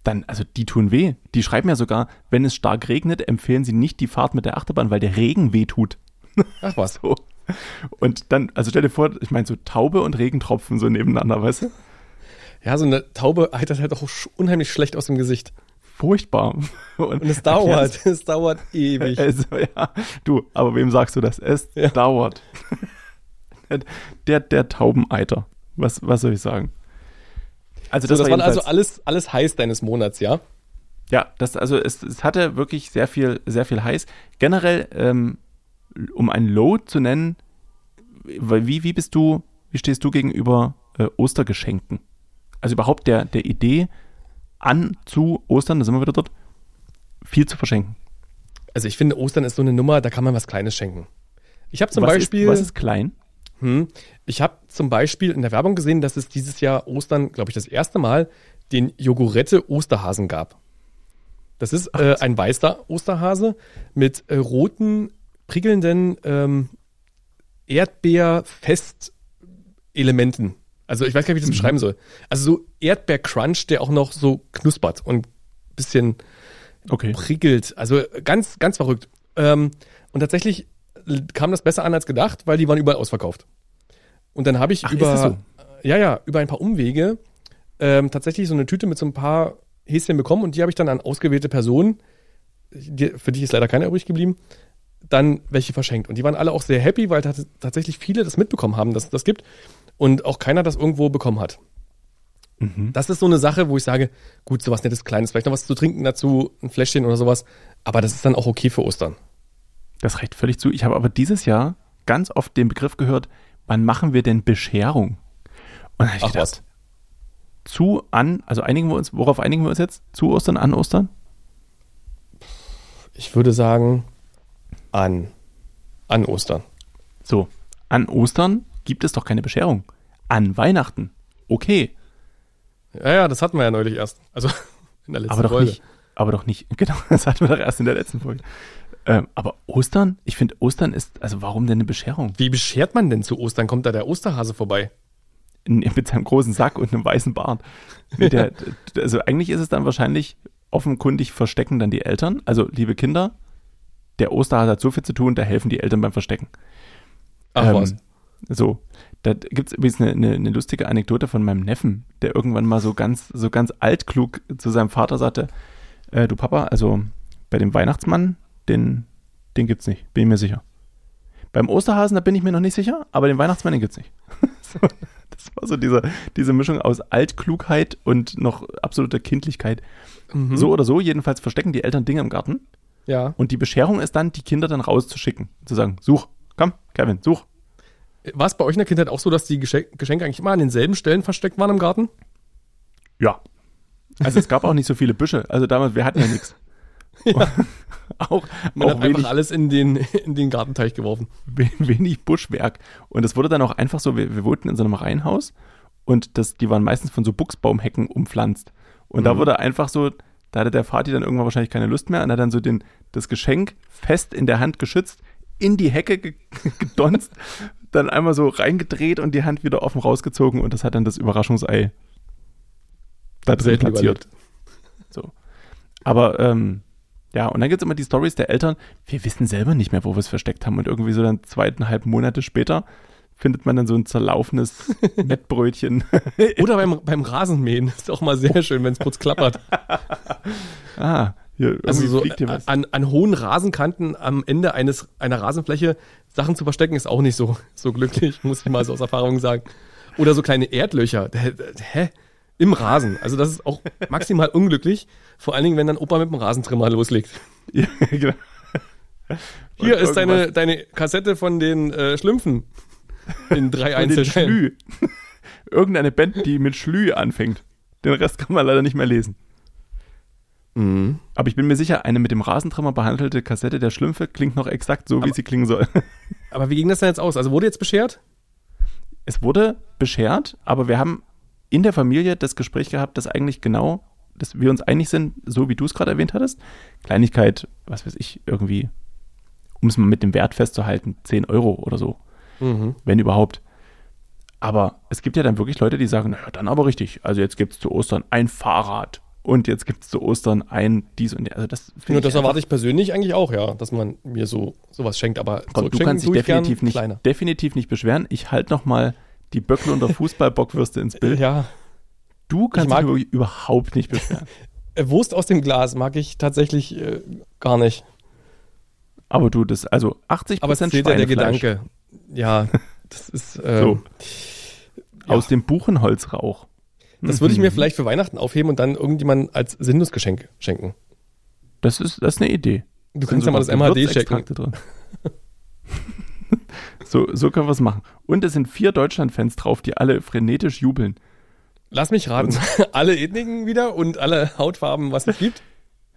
dann, also die tun weh. Die schreiben ja sogar, wenn es stark regnet, empfehlen sie nicht die Fahrt mit der Achterbahn, weil der Regen weh tut. Ach was. So. Und dann, also stell dir vor, ich meine, so Taube und Regentropfen so nebeneinander, weißt du? Ja, so eine Taube heitert halt auch unheimlich schlecht aus dem Gesicht. Furchtbar. Und es dauert, es dauert ewig. Also, ja, du, aber wem sagst du das? Es Ja. dauert. der, der Taubeneiter. Was, was soll ich sagen? Also, So, das war also jedenfalls- alles, alles heiß deines Monats, ja? Ja, das, also es, es hatte wirklich sehr viel, sehr viel heiß. Generell, ähm, um ein Low zu nennen, wie, wie bist du, wie stehst du gegenüber äh, Ostergeschenken? Also überhaupt der, der Idee an zu Ostern, da sind wir wieder dort, viel zu verschenken. Also ich finde, Ostern ist so eine Nummer, da kann man was Kleines schenken. Ich habe zum was Beispiel, Ist, was ist klein? hm, ich habe zum Beispiel in der Werbung gesehen, dass es dieses Jahr Ostern, glaube ich, das erste Mal den Jogurette Osterhasen gab. Das ist äh, ein weißer Osterhase mit äh, roten, prickelnden ähm, Erdbeer-Fest-Elementen. Also ich weiß gar nicht, wie ich das beschreiben soll. Also so Erdbeer-Crunch, der auch noch so knuspert und bisschen Okay. prickelt. Also ganz, ganz verrückt. Ähm, und tatsächlich kam das besser an als gedacht, weil die waren überall ausverkauft. Und dann habe ich Ach, über, so? ja, ja, über ein paar Umwege ähm, tatsächlich so eine Tüte mit so ein paar Häschen bekommen und die habe ich dann an ausgewählte Personen, die, für die ist leider keiner übrig geblieben, dann welche verschenkt. Und die waren alle auch sehr happy, weil tats tatsächlich viele das mitbekommen haben, dass es das gibt und auch keiner das irgendwo bekommen hat. Mhm. Das ist so eine Sache, wo ich sage, gut, sowas nettes Kleines, vielleicht noch was zu trinken dazu, ein Fläschchen oder sowas, aber das ist dann auch okay für Ostern. Das reicht völlig zu. Ich habe aber dieses Jahr ganz oft den Begriff gehört, wann machen wir denn Bescherung? Und habe ich Ach gedacht, was. zu, an, also einigen wir uns, worauf einigen wir uns jetzt? Zu Ostern, an Ostern? Ich würde sagen, an, an Ostern. So, an Ostern gibt es doch keine Bescherung. An Weihnachten, okay, Ja, ja, das hatten wir ja neulich erst. Also in der letzten aber doch Folge. nicht, aber doch nicht, genau, das hatten wir doch erst in der letzten Folge. Ähm, aber Ostern, ich finde, Ostern ist, also warum denn eine Bescherung? Wie beschert man denn zu Ostern? Kommt da der Osterhase vorbei? In, mit seinem großen Sack und einem weißen Bart. Der, also eigentlich ist es dann wahrscheinlich offenkundig verstecken dann die Eltern. Also, liebe Kinder, der Osterhase hat so viel zu tun, da helfen die Eltern beim Verstecken. Ach Ähm, was. So, da gibt es übrigens eine, eine, eine lustige Anekdote von meinem Neffen, der irgendwann mal so ganz, so ganz altklug zu seinem Vater sagte, äh, du Papa, also bei dem Weihnachtsmann, den, den gibt's nicht, bin ich mir sicher. Beim Osterhasen, da bin ich mir noch nicht sicher, aber den Weihnachtsmann, den gibt's nicht. so, das war so diese, diese Mischung aus Altklugheit und noch absoluter Kindlichkeit. Mhm. So oder so, jedenfalls verstecken die Eltern Dinge im Garten Ja. und die Bescherung ist dann, die Kinder dann rauszuschicken. Zu sagen, such, komm, Kevin, such. War es bei euch in der Kindheit auch so, dass die Geschenk Geschenke eigentlich immer an denselben Stellen versteckt waren im Garten? Ja. Also es gab auch nicht so viele Büsche. Also damals, wir hatten ja nichts. Auch, Man auch hat wenig, einfach alles in den, in den Gartenteich geworfen. we- wenig Buschwerk. Und es wurde dann auch einfach so, wir, wir wohnten in so einem Reihenhaus und das, die waren meistens von so Buchsbaumhecken umpflanzt. Und da Mhm. wurde einfach so, da hatte der Vati dann irgendwann wahrscheinlich keine Lust mehr und hat dann so den, das Geschenk fest in der Hand geschützt, in die Hecke ge gedonst, dann einmal so reingedreht und die Hand wieder offen rausgezogen und das hat dann das Überraschungsei da drin Selten platziert. So. Aber ähm, ja, und dann gibt es immer die Stories der Eltern, wir wissen selber nicht mehr, wo wir es versteckt haben. Und irgendwie so dann zweieinhalb Monate später findet man dann so ein zerlaufenes Mettbrötchen. Oder beim, beim Rasenmähen. Ist auch mal sehr schön, wenn es kurz klappert. ah, hier, Also so an, an hohen Rasenkanten am Ende eines, einer Rasenfläche Sachen zu verstecken, ist auch nicht so, so glücklich, muss ich mal so aus Erfahrung sagen. Oder so kleine Erdlöcher. Hä? Im Rasen. Also das ist auch maximal unglücklich. Vor allen Dingen, wenn dann Opa mit dem Rasentrimmer loslegt. Ja, genau. Hier Und ist deine, deine Kassette von den äh, Schlümpfen. In drei Einzelteilen. Schlü. Irgendeine Band, die mit Schlü anfängt. Den Rest kann man leider nicht mehr lesen. Mhm. Aber ich bin mir sicher, eine mit dem Rasentrimmer behandelte Kassette der Schlümpfe klingt noch exakt so, wie Aber- sie klingen soll. Aber wie ging das denn jetzt aus? Also wurde jetzt beschert? Es wurde beschert, aber wir haben in der Familie das Gespräch gehabt, dass eigentlich genau, dass wir uns einig sind, so wie du es gerade erwähnt hattest. Kleinigkeit, was weiß ich, irgendwie, um es mal mit dem Wert festzuhalten, 10 Euro oder so, Mhm. wenn überhaupt. Aber es gibt ja dann wirklich Leute, die sagen, naja, dann aber richtig. Also jetzt gibt es zu Ostern ein Fahrrad. Und jetzt gibt es zu Ostern ein dies und also das Ja, das ich erwarte ich persönlich eigentlich auch, ja, dass man mir so sowas schenkt, aber Komm, du kannst dich ich definitiv nicht, kleiner. definitiv nicht beschweren. Ich halte noch mal die Böckle und der Fußballbockwürste ins Bild. Ja, Du kannst mag- dich überhaupt nicht beschweren. Wurst aus dem Glas mag ich tatsächlich äh, gar nicht. Aber du, das, also 80 Aber es Prozent zählt ja der Gedanke. Ja, das ist, ähm, ja. aus dem Buchenholzrauch. Das würde ich mir Mhm. vielleicht für Weihnachten aufheben und dann irgendjemand als Sinusgeschenk schenken. Das ist, das ist eine Idee. Du kannst ja mal das MHD checken. Drin. so, so können wir es machen. Und es sind vier Deutschland-Fans drauf, die alle frenetisch jubeln. Lass mich raten. alle Ethniken wieder und alle Hautfarben, was es gibt.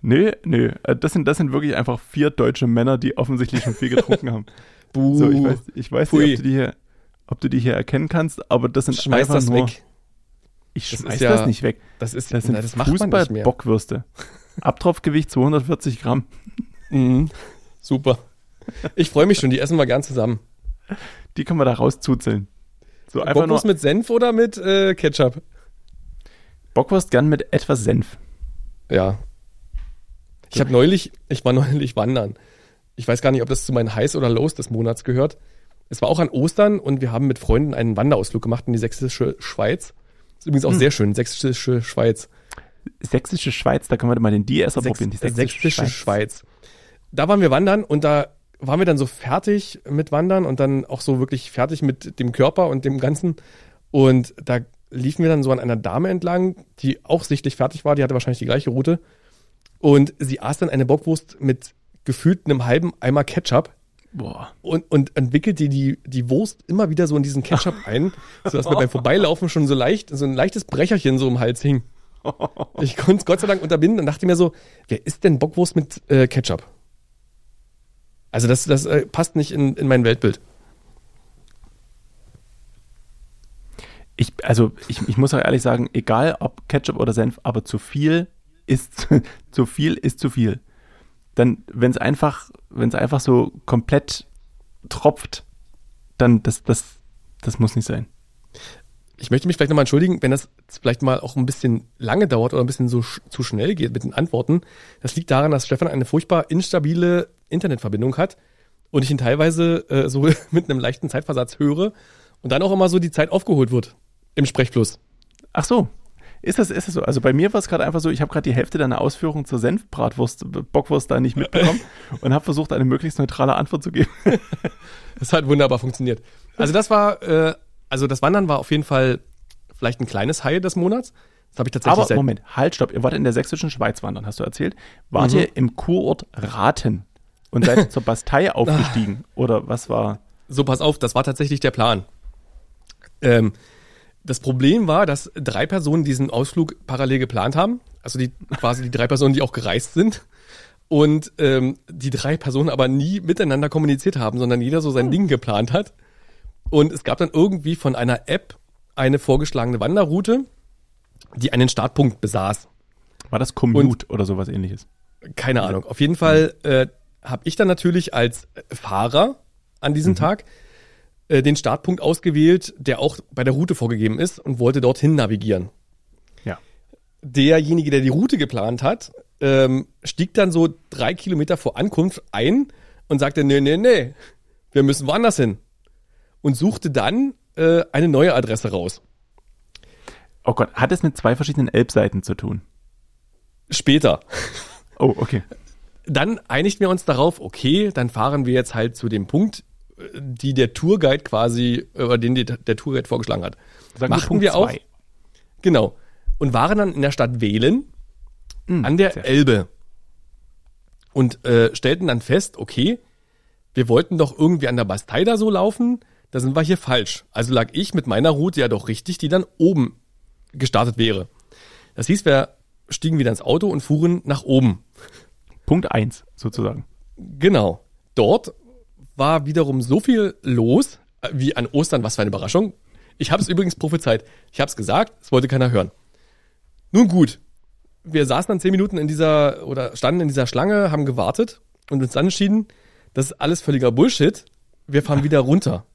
Nee, nee, äh, das sind, das sind wirklich einfach vier deutsche Männer, die offensichtlich schon viel getrunken haben. Buh, So, ich weiß, ich weiß nicht, ob du, die hier, ob du die hier erkennen kannst, aber das sind schmeiß einfach das nur, weg. Ich Das schmeiß ja- das nicht weg. Das ist, Das sind na, das. Fußball-Bockwürste. Abtropfgewicht 240 Gramm. Mhm. Super. Ich freue mich schon, die essen wir gern zusammen. Die können wir da rauszuzeln. So einfach nur Bockwurst mit Senf oder mit äh, Ketchup? Bockwurst gern mit etwas Senf. Ja. Ich habe neulich, ich war neulich wandern. Ich weiß gar nicht, ob das zu meinen Highs oder Lows des Monats gehört. Es war auch an Ostern und wir haben mit Freunden einen Wanderausflug gemacht in die sächsische Schweiz. Übrigens auch Hm. sehr schön, sächsische Schweiz. Sächsische Schweiz, da können wir mal den DSer Sächs probieren. Die sächsische, Schweiz. Da waren wir wandern und da waren wir dann so fertig mit Wandern und dann auch so wirklich fertig mit dem Körper und dem Ganzen. Und da liefen wir dann so an einer Dame entlang, die auch sichtlich fertig war, die hatte wahrscheinlich die gleiche Route. Und sie aß dann eine Bockwurst mit gefühlt einem halben Eimer Ketchup Boah. und, und entwickelt die, die, die Wurst immer wieder so in diesen Ketchup ein, sodass mir beim Vorbeilaufen schon so leicht, so ein leichtes Brecherchen so im Hals hing. Ich konnte es Gott sei Dank unterbinden und dachte mir so, wer isst denn Bockwurst mit äh, Ketchup? Also das, das äh, passt nicht in, in mein Weltbild. Ich, also ich, ich muss auch ehrlich sagen, egal ob Ketchup oder Senf, aber zu viel ist zu viel ist zu viel. Dann, wenn es einfach, wenn es einfach so komplett tropft, dann das, das, das muss nicht sein. Ich möchte mich vielleicht nochmal entschuldigen, wenn das vielleicht mal auch ein bisschen lange dauert oder ein bisschen so sch zu schnell geht mit den Antworten. Das liegt daran, dass Stefan eine furchtbar instabile Internetverbindung hat und ich ihn teilweise äh, so mit einem leichten Zeitversatz höre und dann auch immer so die Zeit aufgeholt wird im Sprechfluss. Ach so. Ist das, ist das so? Also bei mir war es gerade einfach so, ich habe gerade die Hälfte deiner Ausführung zur Senfbratwurst, Bockwurst da nicht mitbekommen und habe versucht, eine möglichst neutrale Antwort zu geben. Das hat wunderbar funktioniert. Also das war, äh, also das Wandern war auf jeden Fall vielleicht ein kleines High des Monats. Das habe ich tatsächlich Aber Moment, halt, stopp. Ihr wart in der sächsischen Schweiz wandern, hast du erzählt. Wart Mhm. ihr im Kurort Raten und seid zur Bastei aufgestiegen? Oder was war? So, pass auf, das war tatsächlich der Plan. Ähm, das Problem war, dass drei Personen diesen Ausflug parallel geplant haben. Also die quasi die drei Personen, die auch gereist sind. Und ähm, die drei Personen aber nie miteinander kommuniziert haben, sondern jeder so sein Ding geplant hat. Und es gab dann irgendwie von einer App eine vorgeschlagene Wanderroute, die einen Startpunkt besaß. War das Commute oder sowas ähnliches? Keine Ahnung. Auf jeden Fall äh, habe ich dann natürlich als Fahrer an diesem Tag äh, den Startpunkt ausgewählt, der auch bei der Route vorgegeben ist und wollte dorthin navigieren. Ja. Derjenige, der die Route geplant hat, ähm, stieg dann so drei Kilometer vor Ankunft ein und sagte, nee, nee, nee, wir müssen woanders hin. Und suchte dann äh, eine neue Adresse raus. Oh Gott, hat es mit zwei verschiedenen Elbseiten zu tun? Später. Oh, okay. dann einigten wir uns darauf, okay, dann fahren wir jetzt halt zu dem Punkt, die der Tourguide quasi, oder den die, der Tourguide vorgeschlagen hat. Sagen Machten Punkt wir auch. zwei. Genau. Und waren dann in der Stadt Wählen Hm, an der Elbe. Und äh, stellten dann fest, okay, wir wollten doch irgendwie an der Bastei da so laufen, da sind wir hier falsch. Also lag ich mit meiner Route ja doch richtig, die dann oben gestartet wäre. Das hieß, wir stiegen wieder ins Auto und fuhren nach oben. Punkt eins sozusagen. Genau. Dort war wiederum so viel los äh, wie an Ostern. Was für eine Überraschung. Ich habe es übrigens prophezeit. Ich habe es gesagt, es wollte keiner hören. Nun gut. Wir saßen dann zehn Minuten in dieser oder standen in dieser Schlange, haben gewartet und uns dann entschieden, das ist alles völliger Bullshit. Wir fahren wieder runter.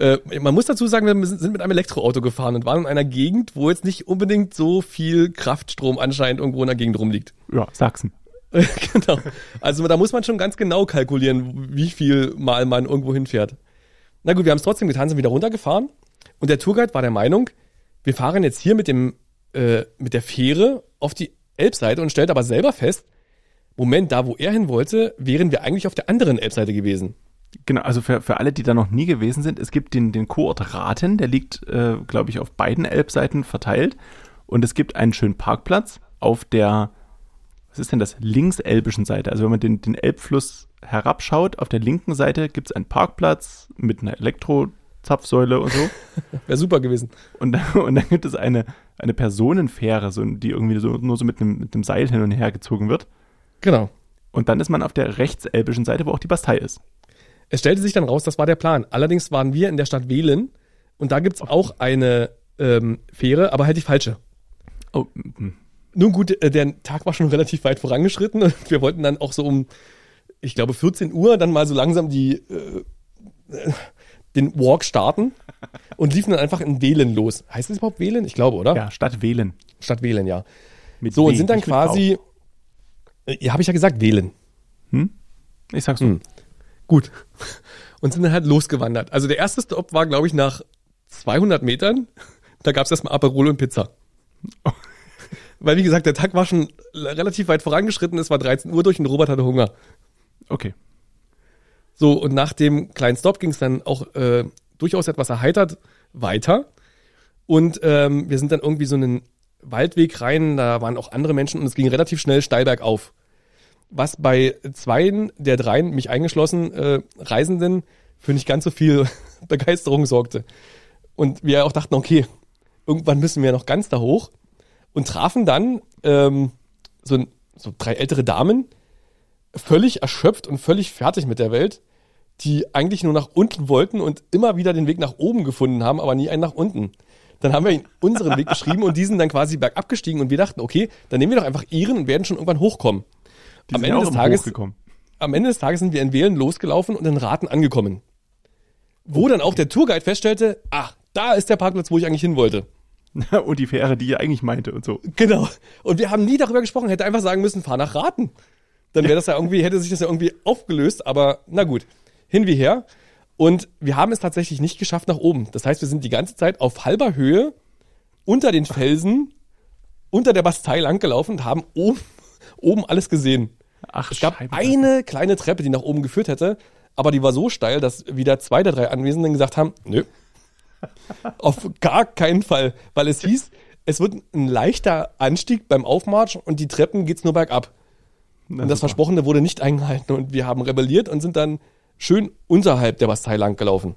Äh, man muss dazu sagen, wir sind mit einem Elektroauto gefahren und waren in einer Gegend, wo jetzt nicht unbedingt so viel Kraftstrom anscheinend irgendwo in der Gegend rumliegt. Ja, Sachsen. genau. Also da muss man schon ganz genau kalkulieren, wie viel Mal man irgendwo hinfährt. Na gut, wir haben es trotzdem getan, sind wieder runtergefahren und der Tourguide war der Meinung, wir fahren jetzt hier mit dem äh, mit der Fähre auf die Elbseite und stellt aber selber fest, Moment, da wo er hin wollte, wären wir eigentlich auf der anderen Elbseite gewesen. Genau, also für, für alle, die da noch nie gewesen sind, es gibt den, den Kurort Raten, der liegt, äh, glaube ich, auf beiden Elbseiten verteilt. Und es gibt einen schönen Parkplatz auf der, was ist denn das, linkselbischen Seite. Also wenn man den, den Elbfluss herabschaut, auf der linken Seite gibt es einen Parkplatz mit einer Elektrozapfsäule und so. Wäre super gewesen. Und, und dann gibt es eine, eine Personenfähre, so, die irgendwie so, nur so mit einem, mit einem Seil hin und her gezogen wird. Genau. Und dann ist man auf der rechtselbischen Seite, wo auch die Bastei ist. Es stellte sich dann raus, das war der Plan. Allerdings waren wir in der Stadt Wehlen und da gibt's auch eine ähm, Fähre, aber halt die falsche. Oh, mm. Nun gut, äh, der Tag war schon relativ weit vorangeschritten und wir wollten dann auch so um, ich glaube, 14 Uhr dann mal so langsam die äh, äh, den Walk starten und liefen dann einfach in Wählen los. Heißt das überhaupt Wählen? Ich glaube, oder? ja, Stadt Wählen. Stadt Wählen, ja. Mit So, W, und sind dann quasi, äh, ja, habe ich ja gesagt, Wählen. Hm? Ich sag's so. Hm. Gut. Und sind dann halt losgewandert. Also der erste Stop war, glaube ich, nach 200 Metern. Da gab's erstmal Aperol und Pizza. Weil, wie gesagt, der Tag war schon relativ weit vorangeschritten. Es war 13 Uhr durch und Robert hatte Hunger. Okay. So, und nach dem kleinen Stop ging es dann auch äh, durchaus etwas erheitert weiter. Und ähm, wir sind dann irgendwie so einen Waldweg rein, da waren auch andere Menschen und es ging relativ schnell steil bergauf. Was bei zweien der dreien, mich eingeschlossen, äh, Reisenden für nicht ganz so viel Begeisterung sorgte. Und wir auch dachten, okay, irgendwann müssen wir noch ganz da hoch und trafen dann ähm, so, so drei ältere Damen, völlig erschöpft und völlig fertig mit der Welt, die eigentlich nur nach unten wollten und immer wieder den Weg nach oben gefunden haben, aber nie einen nach unten. Dann haben wir ihnen unseren Weg beschrieben und die sind dann quasi bergab gestiegen und wir dachten, okay, dann nehmen wir doch einfach ihren und werden schon irgendwann hochkommen. Die Am Ende des Tages- hochgekommen. Am Ende des Tages sind wir in Wählen losgelaufen und in Raten angekommen. Wo dann auch der Tourguide feststellte, ach, da ist der Parkplatz, wo ich eigentlich hin wollte. und die Fähre, die ihr eigentlich meinte und so. Genau. Und wir haben nie darüber gesprochen, hätte einfach sagen müssen, fahr nach Raten. Dann wäre das ja irgendwie, hätte sich das ja irgendwie aufgelöst, aber na gut. Hin wie her. Und wir haben es tatsächlich nicht geschafft nach oben. Das heißt, wir sind die ganze Zeit auf halber Höhe unter den Felsen, unter der Bastei langgelaufen und haben oben, oben alles gesehen. Ach, Es gab Scheibe. eine kleine Treppe, die nach oben geführt hätte, aber die war so steil, dass wieder zwei der drei Anwesenden gesagt haben, nö, auf gar keinen Fall, weil es hieß, es wird ein leichter Anstieg beim Aufmarsch und die Treppen geht's nur bergab. Na, Und das super. Versprochene wurde nicht eingehalten und wir haben rebelliert und sind dann schön unterhalb der Bastei lang gelaufen.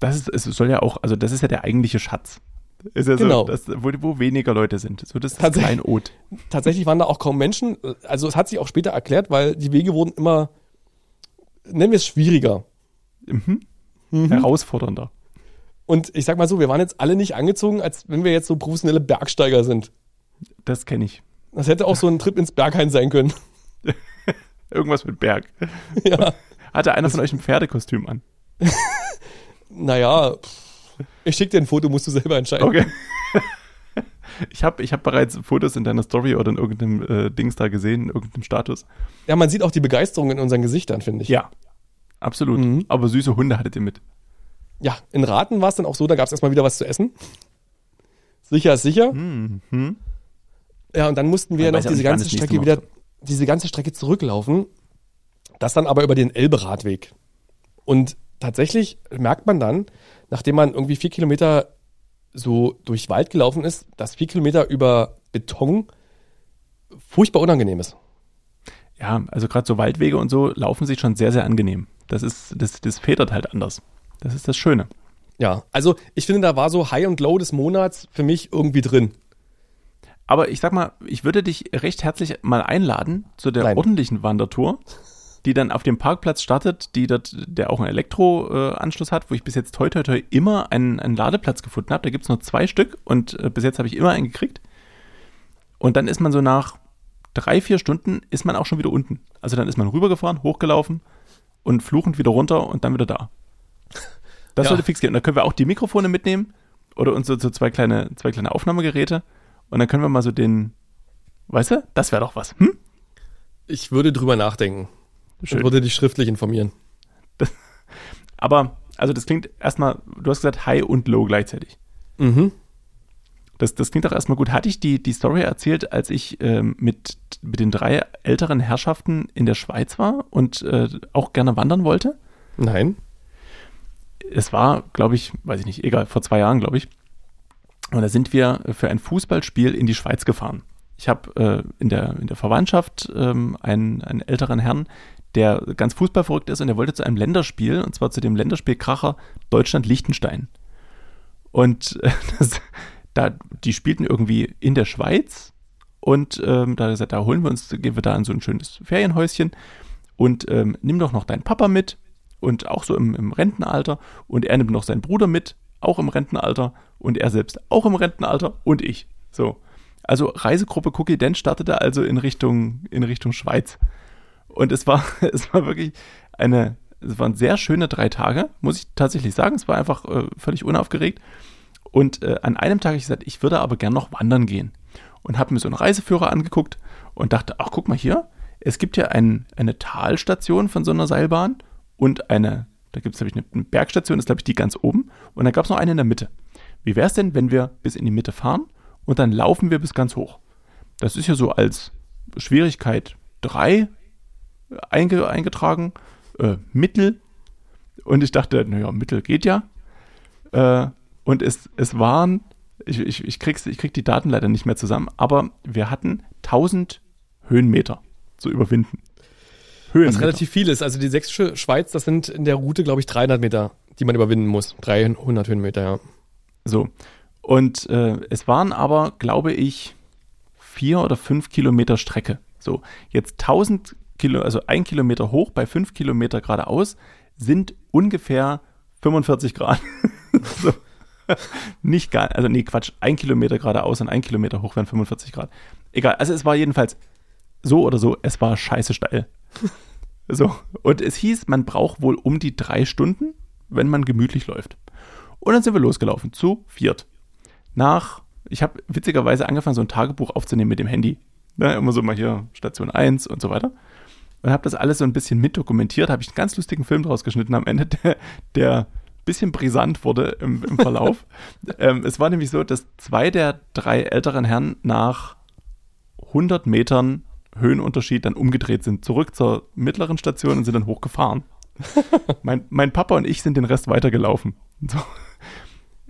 Das ist, es soll ja auch, also das ist ja der eigentliche Schatz. Ist ja Genau. so, das, wo, wo weniger Leute sind. So das, das Tatsächlich. Kleinod. Tatsächlich waren da auch kaum Menschen. Also es hat sich auch später erklärt, weil die Wege wurden immer, nennen wir es schwieriger. Mhm. Herausfordernder. Und ich sag mal so, wir waren jetzt alle nicht angezogen, als wenn wir jetzt so professionelle Bergsteiger sind. Das kenne ich. Das hätte auch so ein Trip ins Berghain sein können. Irgendwas mit Berg. ja. Hatte einer von euch ein Pferdekostüm an? Naja, ich schick dir ein Foto, musst du selber entscheiden. Okay. Ich habe ich hab bereits Fotos in deiner Story oder in irgendeinem äh, Dings da gesehen, in irgendeinem Status. Ja, man sieht auch die Begeisterung in unseren Gesichtern, finde ich. Ja. Absolut. Mhm. Aber süße Hunde hattet ihr mit. Ja, in Raten war es dann auch so, da gab es erstmal wieder was zu essen. Sicher ist sicher. Mhm. Ja, und dann mussten wir Man noch ja diese ganze Strecke wieder, diese ganze Strecke zurücklaufen. Das dann aber über den Elberadweg. Und tatsächlich merkt man dann, nachdem man irgendwie vier Kilometer so durch Wald gelaufen ist, dass vier Kilometer über Beton furchtbar unangenehm ist. Ja, also gerade so Waldwege und so laufen sich schon sehr, sehr angenehm. Das ist, das, das federt halt anders. Das ist das Schöne. Ja, also ich finde, da war so High und Low des Monats für mich irgendwie drin. Aber ich sag mal, ich würde dich recht herzlich mal einladen zu der Nein. ordentlichen Wandertour, die dann auf dem Parkplatz startet, die dort, der auch einen Elektroanschluss hat, wo ich bis jetzt toi toi toi immer einen, einen Ladeplatz gefunden habe. Da gibt's nur zwei Stück und äh, bis jetzt habe ich immer einen gekriegt. Und dann ist man so nach drei, vier Stunden ist man auch schon wieder unten. Also dann ist man rübergefahren, hochgelaufen und fluchend wieder runter und dann wieder da. Das Ja. sollte fix gehen. Und dann können wir auch die Mikrofone mitnehmen oder uns so, so zwei, kleine, zwei kleine Aufnahmegeräte. Und dann können wir mal so den, weißt du, das wäre doch was. Hm? Ich würde drüber nachdenken. Schön. Und würde dich schriftlich informieren. Aber, also das klingt erstmal, du hast gesagt High und Low gleichzeitig. Mhm. Das, das klingt doch erstmal gut. Hatte ich die, die Story erzählt, als ich ähm, mit, mit den drei älteren Herrschaften in der Schweiz war und äh, auch gerne wandern wollte? Nein. Es war, glaube ich, weiß ich nicht, egal, vor zwei Jahren, glaube ich. Und da sind wir für ein Fußballspiel in die Schweiz gefahren. Ich habe äh, in, der, in der Verwandtschaft ähm, einen, einen älteren Herrn, der ganz fußballverrückt ist und der wollte zu einem Länderspiel, und zwar zu dem Länderspiel Kracher Deutschland-Liechtenstein. Und äh, das, da, die spielten irgendwie in der Schweiz und ähm, da hat er gesagt, da holen wir uns, gehen wir da in so ein schönes Ferienhäuschen und ähm, nimm doch noch deinen Papa mit und auch so im, im Rentenalter und er nimmt noch seinen Bruder mit, auch im Rentenalter und er selbst auch im Rentenalter und ich. So. Also Reisegruppe Cookie Dan startete also in Richtung, in Richtung Schweiz. Und es war, es war wirklich eine, es waren sehr schöne drei Tage, muss ich tatsächlich sagen. Es war einfach äh, völlig unaufgeregt. Und äh, an einem Tag habe ich gesagt, ich würde aber gern noch wandern gehen. Und habe mir so einen Reiseführer angeguckt und dachte, ach guck mal hier, es gibt ja ein, eine Talstation von so einer Seilbahn und eine, da gibt es, glaube ich, eine, eine Bergstation, ist, glaube ich, die ganz oben. Und dann gab es noch eine in der Mitte. Wie wäre es denn, wenn wir bis in die Mitte fahren und dann laufen wir bis ganz hoch? Das ist ja so als Schwierigkeit 3 einge, eingetragen, äh, Mittel. Und ich dachte, naja, Mittel geht ja. Äh, und es, es waren, ich, ich, ich, krieg's, ich krieg die Daten leider nicht mehr zusammen, aber wir hatten 1000 Höhenmeter zu überwinden. Was Höhenmeter. relativ viel ist. Also die sächsische Schweiz, das sind in der Route, glaube ich, 300 Meter, die man überwinden muss. 300 Höhenmeter, ja. So. Und äh, es waren aber, glaube ich, vier oder fünf Kilometer Strecke. So, jetzt 1000 Kilo, also ein Kilometer hoch bei fünf Kilometer geradeaus sind ungefähr 45 Grad. so. Nicht gar, also nee, Quatsch, ein Kilometer geradeaus und ein Kilometer hoch wären 45 Grad. Egal, also es war jedenfalls so oder so, es war scheiße steil. So, und es hieß, man braucht wohl um die drei Stunden, wenn man gemütlich läuft. Und dann sind wir losgelaufen, zu viert. Nach, ich habe witzigerweise angefangen, so ein Tagebuch aufzunehmen mit dem Handy. Ne, immer so mal hier Station 1 und so weiter. Und habe das alles so ein bisschen mitdokumentiert, habe ich einen ganz lustigen Film draus geschnitten am Ende, der, der bisschen brisant wurde im, im Verlauf. ähm, es war nämlich so, dass zwei der drei älteren Herren nach 100 Metern Höhenunterschied dann umgedreht sind, zurück zur mittleren Station und sind dann hochgefahren. mein, mein Papa und ich sind den Rest weitergelaufen. So.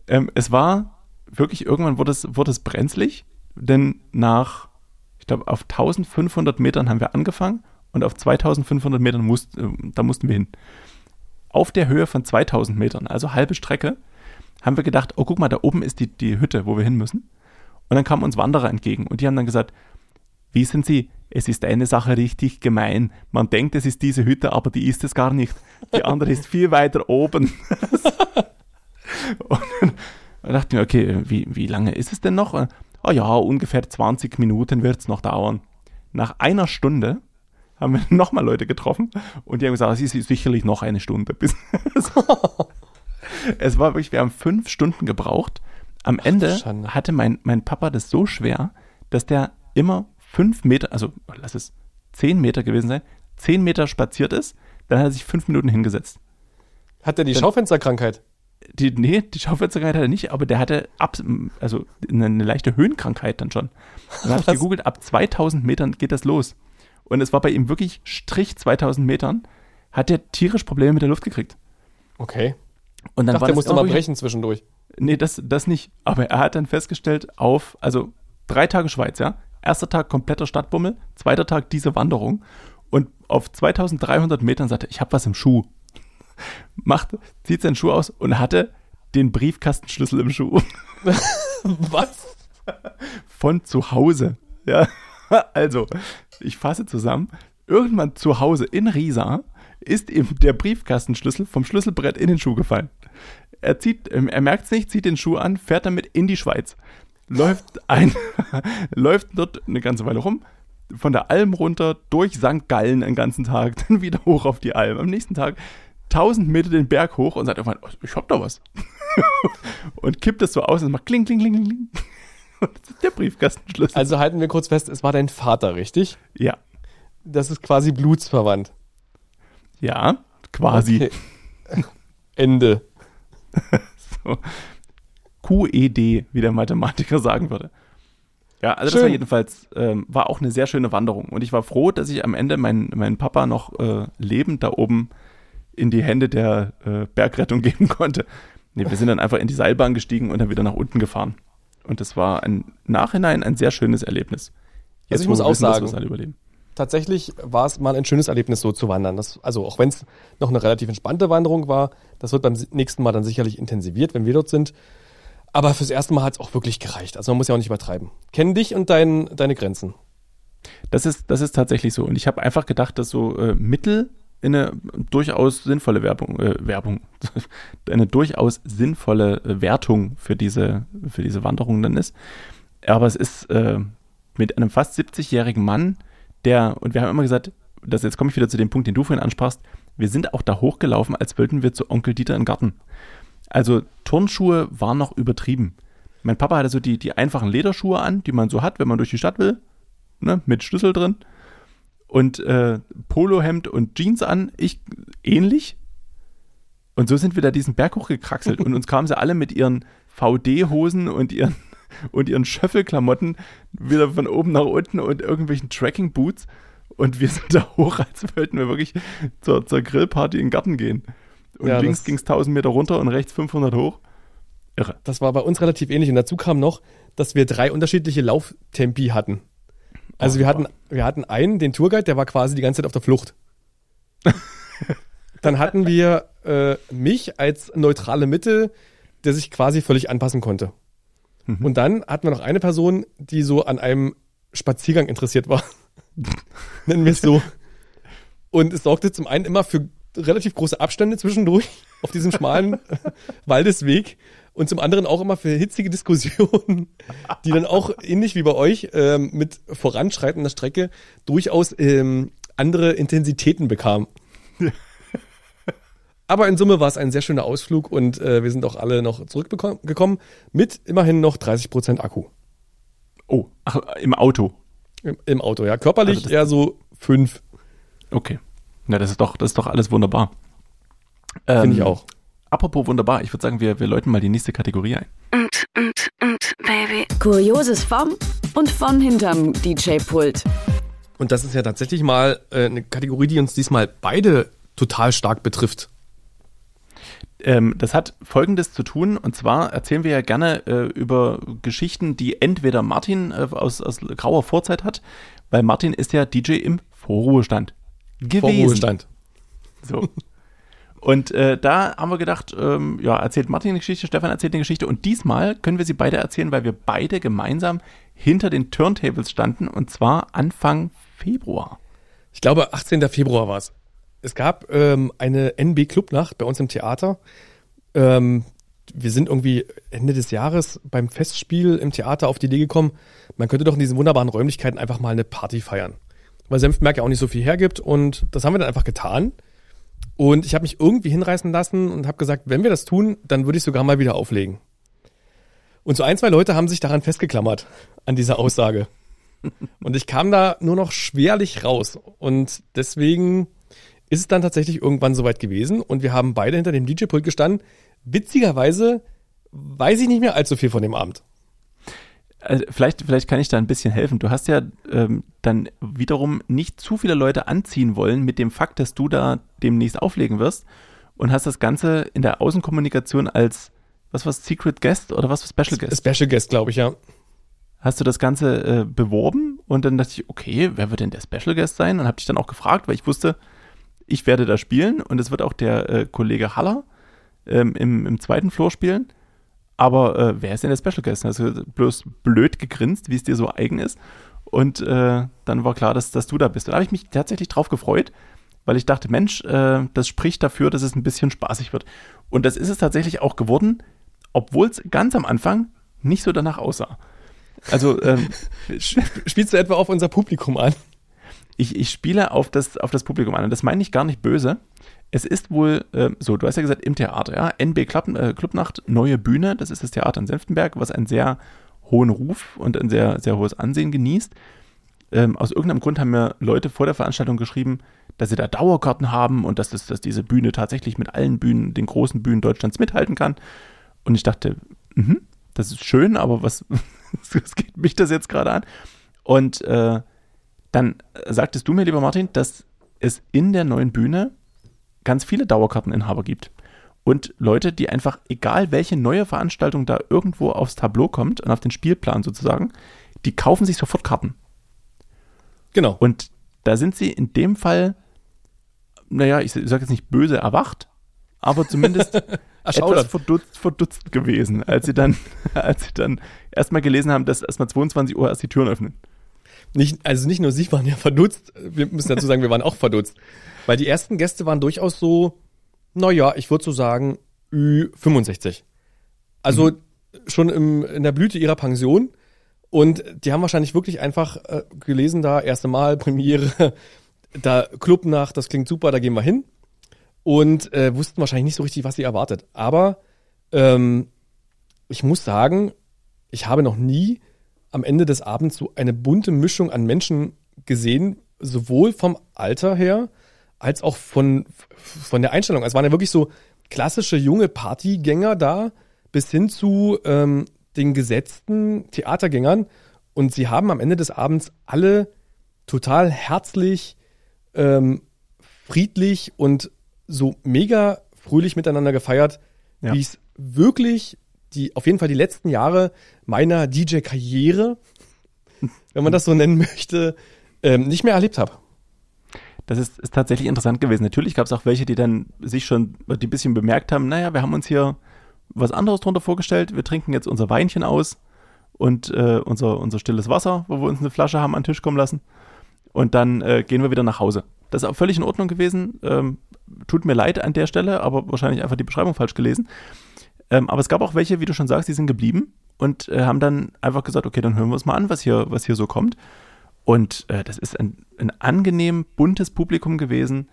Ähm, es war wirklich, irgendwann wurde es, wurde es brenzlig, denn nach, ich glaube, auf 1500 Metern haben wir angefangen und auf 2500 Metern musst, äh, da mussten wir hin. Auf der Höhe von 2000 Metern, also halbe Strecke, haben wir gedacht, oh guck mal, da oben ist die, die Hütte, wo wir hin müssen. Und dann kamen uns Wanderer entgegen und die haben dann gesagt, wie sind Sie? Es ist eine Sache richtig gemein. Man denkt, es ist diese Hütte, aber die ist es gar nicht. Die andere ist viel weiter oben. und dann dachte ich mir, okay, wie, wie lange ist es denn noch? Oh ja, ungefähr 20 Minuten wird es noch dauern. Nach einer Stunde haben wir nochmal Leute getroffen und die haben gesagt, es ist sicherlich noch eine Stunde. Bis es war wirklich, wir haben fünf Stunden gebraucht. Am Ende hatte mein, mein Papa das so schwer, dass der immer fünf Meter, also lass es zehn Meter gewesen sein, zehn Meter spaziert ist, dann hat er sich fünf Minuten hingesetzt. Hat der die Dann- Schaufensterkrankheit? Die, nee, die Schaufensterkrankheit hat er nicht, aber der hatte ab, also eine, eine leichte Höhenkrankheit dann schon. Dann habe ich gegoogelt, ab 2000 Metern geht das los. Und es war bei ihm wirklich Strich 2000 Metern, hat er tierisch Probleme mit der Luft gekriegt. Okay. Und dann Ich dachte, war der musste immer mal brechen zwischendurch. Nee, das, das nicht. Aber er hat dann festgestellt, auf, also drei Tage Schweiz, ja. Erster Tag kompletter Stadtbummel, zweiter Tag diese Wanderung. Und auf 2300 Metern sagte er, ich habe was im Schuh. Macht, zieht seinen Schuh aus und hatte den Briefkastenschlüssel im Schuh. Was? Von zu Hause. Ja. Also, ich fasse zusammen. Irgendwann zu Hause in Riesa ist ihm der Briefkastenschlüssel vom Schlüsselbrett in den Schuh gefallen. Er zieht, er merkt es nicht, zieht den Schuh an, fährt damit in die Schweiz. Läuft ein, läuft dort eine ganze Weile rum, von der Alm runter, durch St. Gallen den ganzen Tag, dann wieder hoch auf die Alm. Am nächsten Tag 1000 Meter den Berg hoch und sagt irgendwann, oh, ich hab da was. und kippt das so aus und macht kling, kling, kling, kling, kling. Und das ist der Briefkastenschlüssel. Also halten wir kurz fest, es war dein Vater, richtig? ja, Das ist quasi blutsverwandt. ja, quasi. Okay. Ende. So. QED, wie der Mathematiker sagen würde. Ja, also das Schön. war jedenfalls, ähm, war auch eine sehr schöne Wanderung. Und ich war froh, dass ich am Ende meinen meinen Papa noch äh, lebend da oben in die Hände der äh, Bergrettung geben konnte. Nee, wir sind dann einfach in die Seilbahn gestiegen und dann wieder nach unten gefahren. Und das war ein Nachhinein ein sehr schönes Erlebnis. Also ich muss auch wissen, dass sagen- wir alle überleben. Tatsächlich war es mal ein schönes Erlebnis, so zu wandern. Das, also auch wenn es noch eine relativ entspannte Wanderung war, das wird beim nächsten Mal dann sicherlich intensiviert, wenn wir dort sind. Aber fürs erste Mal hat es auch wirklich gereicht. Also man muss ja auch nicht übertreiben. Kenn dich und dein, deine Grenzen. Das ist, das ist tatsächlich so. Und ich habe einfach gedacht, dass so äh, Mittel in eine durchaus sinnvolle Werbung, äh, Werbung, eine durchaus sinnvolle äh, Wertung für diese, für diese Wanderung dann ist. Aber es ist äh, mit einem fast 70-jährigen Mann, der, und wir haben immer gesagt, das, jetzt komme ich wieder zu dem Punkt, den du vorhin ansprachst, wir sind auch da hochgelaufen, als wollten wir zu Onkel Dieter den Garten. Also Turnschuhe waren noch übertrieben. Mein Papa hatte so die, die einfachen Lederschuhe an, die man so hat, wenn man durch die Stadt will, ne, mit Schlüssel drin. Und äh, Polohemd und Jeans an, ich ähnlich. Und so sind wir da diesen Berg hochgekraxelt und uns kamen sie alle mit ihren VD-Hosen und ihren, und ihren Schöffelklamotten wieder von oben nach unten und irgendwelchen Tracking-Boots. Und wir sind da hoch, als wollten wir wirklich zur, zur Grillparty in den Garten gehen. Und Ja, links ging es 1000 Meter runter und rechts 500 hoch. Irre. Das war bei uns relativ ähnlich. Und dazu kam noch, dass wir drei unterschiedliche Lauftempi hatten. Also Oh, wir hatten, wir hatten einen, den Tourguide, der war quasi die ganze Zeit auf der Flucht. Dann hatten wir äh, mich als neutrale Mitte, der sich quasi völlig anpassen konnte. Mhm. Und dann hatten wir noch eine Person, die so an einem Spaziergang interessiert war. Nennen wir es so. Und es sorgte zum einen immer für relativ große Abstände zwischendurch auf diesem schmalen Waldesweg und zum anderen auch immer für hitzige Diskussionen, die dann auch ähnlich wie bei euch ähm, mit voranschreitender Strecke durchaus ähm, andere Intensitäten bekamen. Aber in Summe war es ein sehr schöner Ausflug und äh, wir sind auch alle noch zurückgekommen mit immerhin noch 30% Akku Oh, ach, im Auto. im, im Auto. Ja, körperlich Also eher so fünf, Okay. Na, das ist doch, das ist doch alles wunderbar. Ähm, finde ich auch. Apropos wunderbar, ich würde sagen, wir, wir läuten mal die nächste Kategorie ein. Und, und, und, Baby. Kurioses vom und von hinterm DJ-Pult. Und das ist ja tatsächlich mal äh, eine Kategorie, die uns diesmal beide total stark betrifft. Ähm, das hat Folgendes zu tun, und zwar erzählen wir ja gerne äh, über Geschichten, die entweder Martin äh, aus, aus grauer Vorzeit hat, weil Martin ist ja DJ im Vorruhestand gewesen. Vorruhestand. So. Und äh, da haben wir gedacht, ähm, ja, erzählt Martin eine Geschichte, Stefan erzählt eine Geschichte und diesmal können wir sie beide erzählen, weil wir beide gemeinsam hinter den Turntables standen und zwar Anfang Februar. Ich glaube, 18. Februar war es. Es gab ähm, eine NB-Clubnacht bei uns im Theater. Ähm, wir sind irgendwie Ende des Jahres beim Festspiel im Theater auf die Idee gekommen, man könnte doch in diesen wunderbaren Räumlichkeiten einfach mal eine Party feiern. Weil Senfmerk ja auch nicht so viel hergibt und das haben wir dann einfach getan. Und ich habe mich irgendwie hinreißen lassen und habe gesagt, wenn wir das tun, dann würde ich sogar mal wieder auflegen. Und so ein, zwei Leute haben sich daran festgeklammert, an dieser Aussage. Und ich kam da nur noch schwerlich raus. Und deswegen ist es dann tatsächlich irgendwann soweit gewesen. Und wir haben beide hinter dem DJ-Pult gestanden. Witzigerweise weiß ich nicht mehr allzu viel von dem Abend. Also vielleicht, vielleicht kann ich da ein bisschen helfen. Du hast ja ähm, dann wiederum nicht zu viele Leute anziehen wollen mit dem Fakt, dass du da demnächst auflegen wirst und hast das Ganze in der Außenkommunikation als was was Secret Guest oder was war Special Guest? Special Guest, glaube ich, ja. Hast du das Ganze äh, beworben und dann dachte ich, okay, wer wird denn der Special Guest sein? Und habe dich dann auch gefragt, weil ich wusste, ich werde da spielen und es wird auch der äh, Kollege Haller ähm, im, im zweiten Floor spielen. Aber äh, wer ist denn der Special Guest? Also bloß blöd gegrinst, wie es dir so eigen ist. Und äh, dann war klar, dass, dass du da bist. Und da habe ich mich tatsächlich drauf gefreut, weil ich dachte, Mensch, äh, das spricht dafür, dass es ein bisschen spaßig wird. Und das ist es tatsächlich auch geworden, obwohl es ganz am Anfang nicht so danach aussah. Also ähm, Spielst du etwa auf unser Publikum an? ich, ich spiele auf das, auf das Publikum an. Und das meine ich gar nicht böse. Es ist wohl äh, so, du hast ja gesagt, im Theater, ja, NB Club, äh, Clubnacht, neue Bühne, das ist das Theater in Senftenberg, was einen sehr hohen Ruf und ein sehr, sehr hohes Ansehen genießt. Ähm, aus irgendeinem Grund haben mir Leute vor der Veranstaltung geschrieben, dass sie da Dauerkarten haben und dass, das, dass diese Bühne tatsächlich mit allen Bühnen, den großen Bühnen Deutschlands mithalten kann. Und ich dachte, mh, das ist schön, aber was, was geht mich das jetzt gerade an? Und äh, dann sagtest du mir, lieber Martin, dass es in der neuen Bühne ganz viele Dauerkarteninhaber gibt. Und Leute, die einfach, egal welche neue Veranstaltung da irgendwo aufs Tableau kommt und auf den Spielplan sozusagen, die kaufen sich sofort Karten. Genau. Und da sind sie in dem Fall, naja, ich sage jetzt nicht böse erwacht, aber zumindest etwas verdutzt, verdutzt gewesen, als sie dann, als sie dann erstmal gelesen haben, dass erstmal 22 Uhr erst die Türen öffnen. Nicht, also nicht nur sie waren ja verdutzt, wir müssen dazu sagen, wir waren auch verdutzt. Weil die ersten Gäste waren durchaus so, naja, ich würde so sagen, Ü65. Also schon im, in der Blüte ihrer Pension. Und die haben wahrscheinlich wirklich einfach äh, gelesen, da erste Mal, Premiere, da Clubnacht, das klingt super, da gehen wir hin. Und äh, wussten wahrscheinlich nicht so richtig, was sie erwartet. Aber ähm, ich muss sagen, ich habe noch nie am Ende des Abends so eine bunte Mischung an Menschen gesehen, sowohl vom Alter her als auch von, von der Einstellung. Also es waren ja wirklich so klassische junge Partygänger da, bis hin zu ähm, den gesetzten Theatergängern. Und sie haben am Ende des Abends alle total herzlich, ähm, friedlich und so mega fröhlich miteinander gefeiert, Ja. wie ich es wirklich die, auf jeden Fall die letzten Jahre meiner DJ-Karriere, wenn man das so nennen möchte, ähm, nicht mehr erlebt habe. Das ist, ist tatsächlich interessant gewesen. Natürlich gab es auch welche, die dann sich schon, die ein bisschen bemerkt haben, naja, wir haben uns hier was anderes drunter vorgestellt. Wir trinken jetzt unser Weinchen aus und äh, unser, unser stilles Wasser, wo wir uns eine Flasche haben an den Tisch kommen lassen. Und dann äh, gehen wir wieder nach Hause. Das ist auch völlig in Ordnung gewesen. Ähm, tut mir leid an der Stelle, aber wahrscheinlich einfach die Beschreibung falsch gelesen. Ähm, aber es gab auch welche, wie du schon sagst, die sind geblieben und äh, haben dann einfach gesagt, okay, dann hören wir uns mal an, was hier, was hier so kommt. Und äh, das ist ein, ein angenehm buntes Publikum gewesen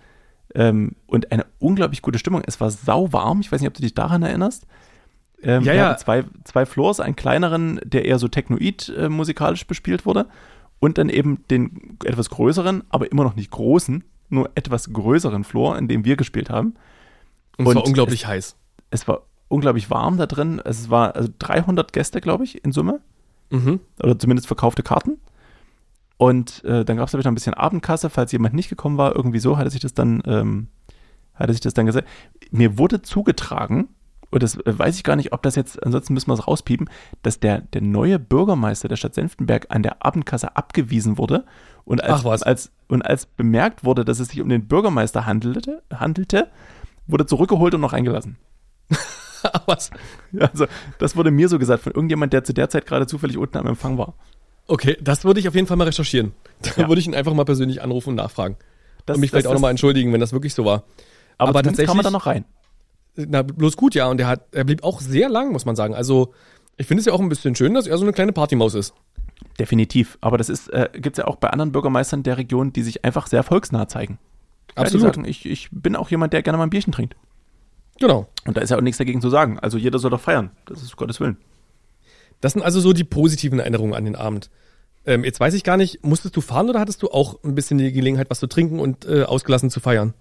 ähm, und eine unglaublich gute Stimmung. Es war sauwarm. Ich weiß nicht, ob du dich daran erinnerst. Ähm, Ja, wir ja. Zwei, zwei Floors, einen kleineren, der eher so technoid äh, musikalisch bespielt wurde und dann eben den etwas größeren, aber immer noch nicht großen, nur etwas größeren Floor, in dem wir gespielt haben. Und, es war unglaublich heiß. Es war unglaublich warm da drin. Es war also 300 Gäste, glaube ich, in Summe Mhm. oder zumindest verkaufte Karten. Und äh, dann gab es, glaube ich, noch ein bisschen Abendkasse, falls jemand nicht gekommen war. Irgendwie so hatte sich das dann, ähm, hatte sich das dann gesagt. Mir wurde zugetragen, und das äh, weiß ich gar nicht, ob das jetzt, ansonsten müssen wir es rauspiepen, dass der, der neue Bürgermeister der Stadt Senftenberg an der Abendkasse abgewiesen wurde. Und als, Ach was. als, und als bemerkt wurde, dass es sich um den Bürgermeister handelte, handelte wurde zurückgeholt und noch eingelassen. Was? Also, das wurde mir so gesagt von irgendjemand, der zu der Zeit gerade zufällig unten am Empfang war. Okay, das würde ich auf jeden Fall mal recherchieren. Da Ja. würde ich ihn einfach mal persönlich anrufen und nachfragen. Das, und mich vielleicht auch nochmal entschuldigen, wenn das wirklich so war. aber, aber zumindest kam man tatsächlich- da noch rein. Na, bloß gut, ja. Und er hat, er blieb auch sehr lang, muss man sagen. Also, ich finde es ja auch ein bisschen schön, dass er so eine kleine Partymaus ist. Definitiv. Aber das ist, äh, gibt es ja auch bei anderen Bürgermeistern der Region, die sich einfach sehr volksnah zeigen. Ja, Absolut. Die sagen, ich, ich bin auch jemand, der gerne mal ein Bierchen trinkt. Genau. Und da ist ja auch nichts dagegen zu sagen. Also jeder soll doch feiern. Das ist Gottes Willen. Das sind also so die positiven Erinnerungen an den Abend. Ähm, jetzt weiß ich gar nicht, musstest du fahren oder hattest du auch ein bisschen die Gelegenheit, was zu trinken und äh, ausgelassen zu feiern?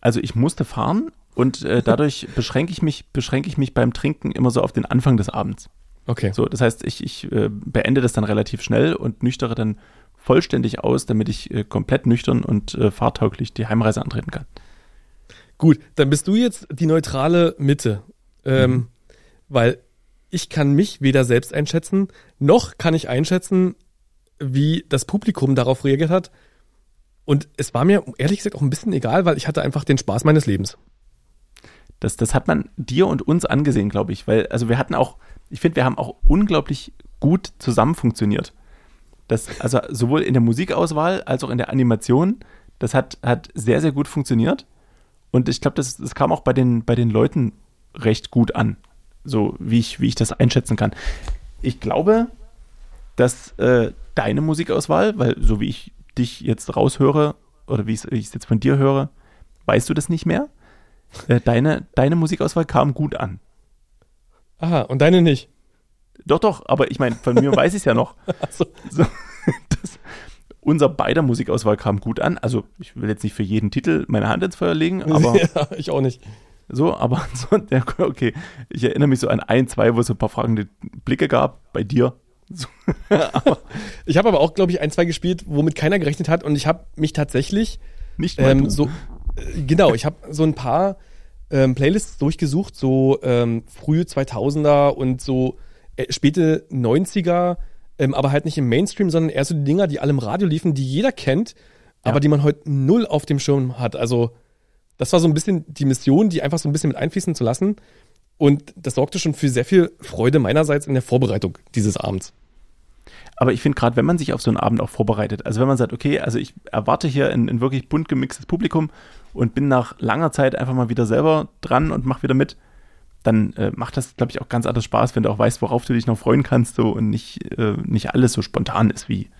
Also ich musste fahren und äh, dadurch beschränke ich mich, beschränke ich mich beim Trinken immer so auf den Anfang des Abends. Okay. So, das heißt, ich, ich äh, beende das dann relativ schnell und nüchtere dann vollständig aus, damit ich äh, komplett nüchtern und äh, fahrtauglich die Heimreise antreten kann. Gut, dann bist du jetzt die neutrale Mitte. Ähm, Mhm. Weil ich kann mich weder selbst einschätzen, noch kann ich einschätzen, wie das Publikum darauf reagiert hat. Und es war mir ehrlich gesagt auch ein bisschen egal, weil ich hatte einfach den Spaß meines Lebens. Das, das hat man dir und uns angesehen, glaube ich, weil, also wir hatten auch, ich finde, wir haben auch unglaublich gut zusammen funktioniert. Das, also sowohl in der Musikauswahl als auch in der Animation, das hat, hat sehr, sehr gut funktioniert. Und ich glaube, das, das kam auch bei den, bei den Leuten recht gut an, so wie ich, wie ich das einschätzen kann. Ich glaube, dass äh, deine Musikauswahl, weil so wie ich dich jetzt raushöre oder wie ich es jetzt von dir höre, weißt du das nicht mehr. Äh, deine, deine Musikauswahl kam gut an. Aha, und deine nicht. Doch, doch, aber ich meine, von mir weiß ich es ja noch. Achso. So, das, unser beider Musikauswahl kam gut an. Also, ich will jetzt nicht für jeden Titel meine Hand ins Feuer legen, aber ja, ich auch nicht. so, aber so, ja, okay. Ich erinnere mich so an ein, zwei, wo es ein paar fragende Blicke gab bei dir. So, Ich habe aber auch, glaube ich, ein, zwei gespielt, womit keiner gerechnet hat. Und ich habe mich tatsächlich nicht mal ähm, so, äh, genau, ich habe so ein paar ähm, Playlists durchgesucht, so ähm, frühe 2000er und so äh, späte 90er, ähm, aber halt nicht im Mainstream, sondern eher so die Dinger, die alle im Radio liefen, die jeder kennt, aber Ja. die man heute null auf dem Schirm hat. Also das war so ein bisschen die Mission, die einfach so ein bisschen mit einfließen zu lassen. Und das sorgte schon für sehr viel Freude meinerseits in der Vorbereitung dieses Abends. Aber ich finde gerade, wenn man sich auf so einen Abend auch vorbereitet, also wenn man sagt, okay, also ich erwarte hier ein, ein wirklich bunt gemixtes Publikum und bin nach langer Zeit einfach mal wieder selber dran und mach wieder mit, dann äh, macht das, glaube ich, auch ganz anders Spaß, wenn du auch weißt, worauf du dich noch freuen kannst so, und nicht, äh, nicht alles so spontan ist wie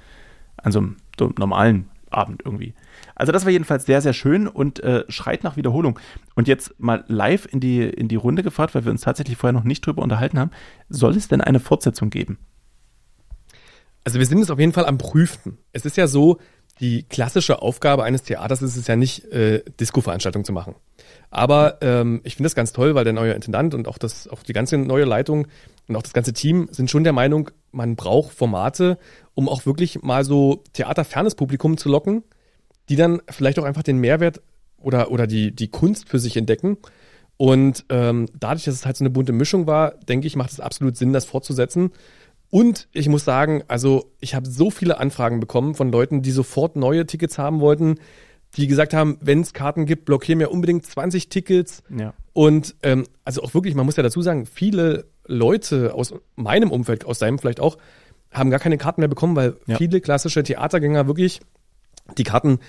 an so einem, so normalen Abend irgendwie. Also das war jedenfalls sehr, sehr schön und äh, schreit nach Wiederholung. Und jetzt mal live in die, in die Runde gefragt, weil wir uns tatsächlich vorher noch nicht drüber unterhalten haben, soll es denn eine Fortsetzung geben? Also wir sind es auf jeden Fall am Prüfen. Es ist ja so, die klassische Aufgabe eines Theaters ist es ja nicht, äh, Disco-Veranstaltungen zu machen. Aber ähm, ich finde das ganz toll, weil der neue Intendant und auch, das, auch die ganze neue Leitung und auch das ganze Team sind schon der Meinung, man braucht Formate, um auch wirklich mal so theaterfernes Publikum zu locken, die dann vielleicht auch einfach den Mehrwert oder, oder die, die Kunst für sich entdecken. Und ähm, dadurch, dass es halt so eine bunte Mischung war, denke ich, macht es absolut Sinn, das fortzusetzen. Und ich muss sagen, also ich habe so viele Anfragen bekommen von Leuten, die sofort neue Tickets haben wollten, die gesagt haben, wenn es Karten gibt, blockieren mir unbedingt 20 Tickets. Ja. Und ähm, also auch wirklich, man muss ja dazu sagen, viele Leute aus meinem Umfeld, aus seinem vielleicht auch, haben gar keine Karten mehr bekommen, weil Ja. viele klassische Theatergänger wirklich die Karten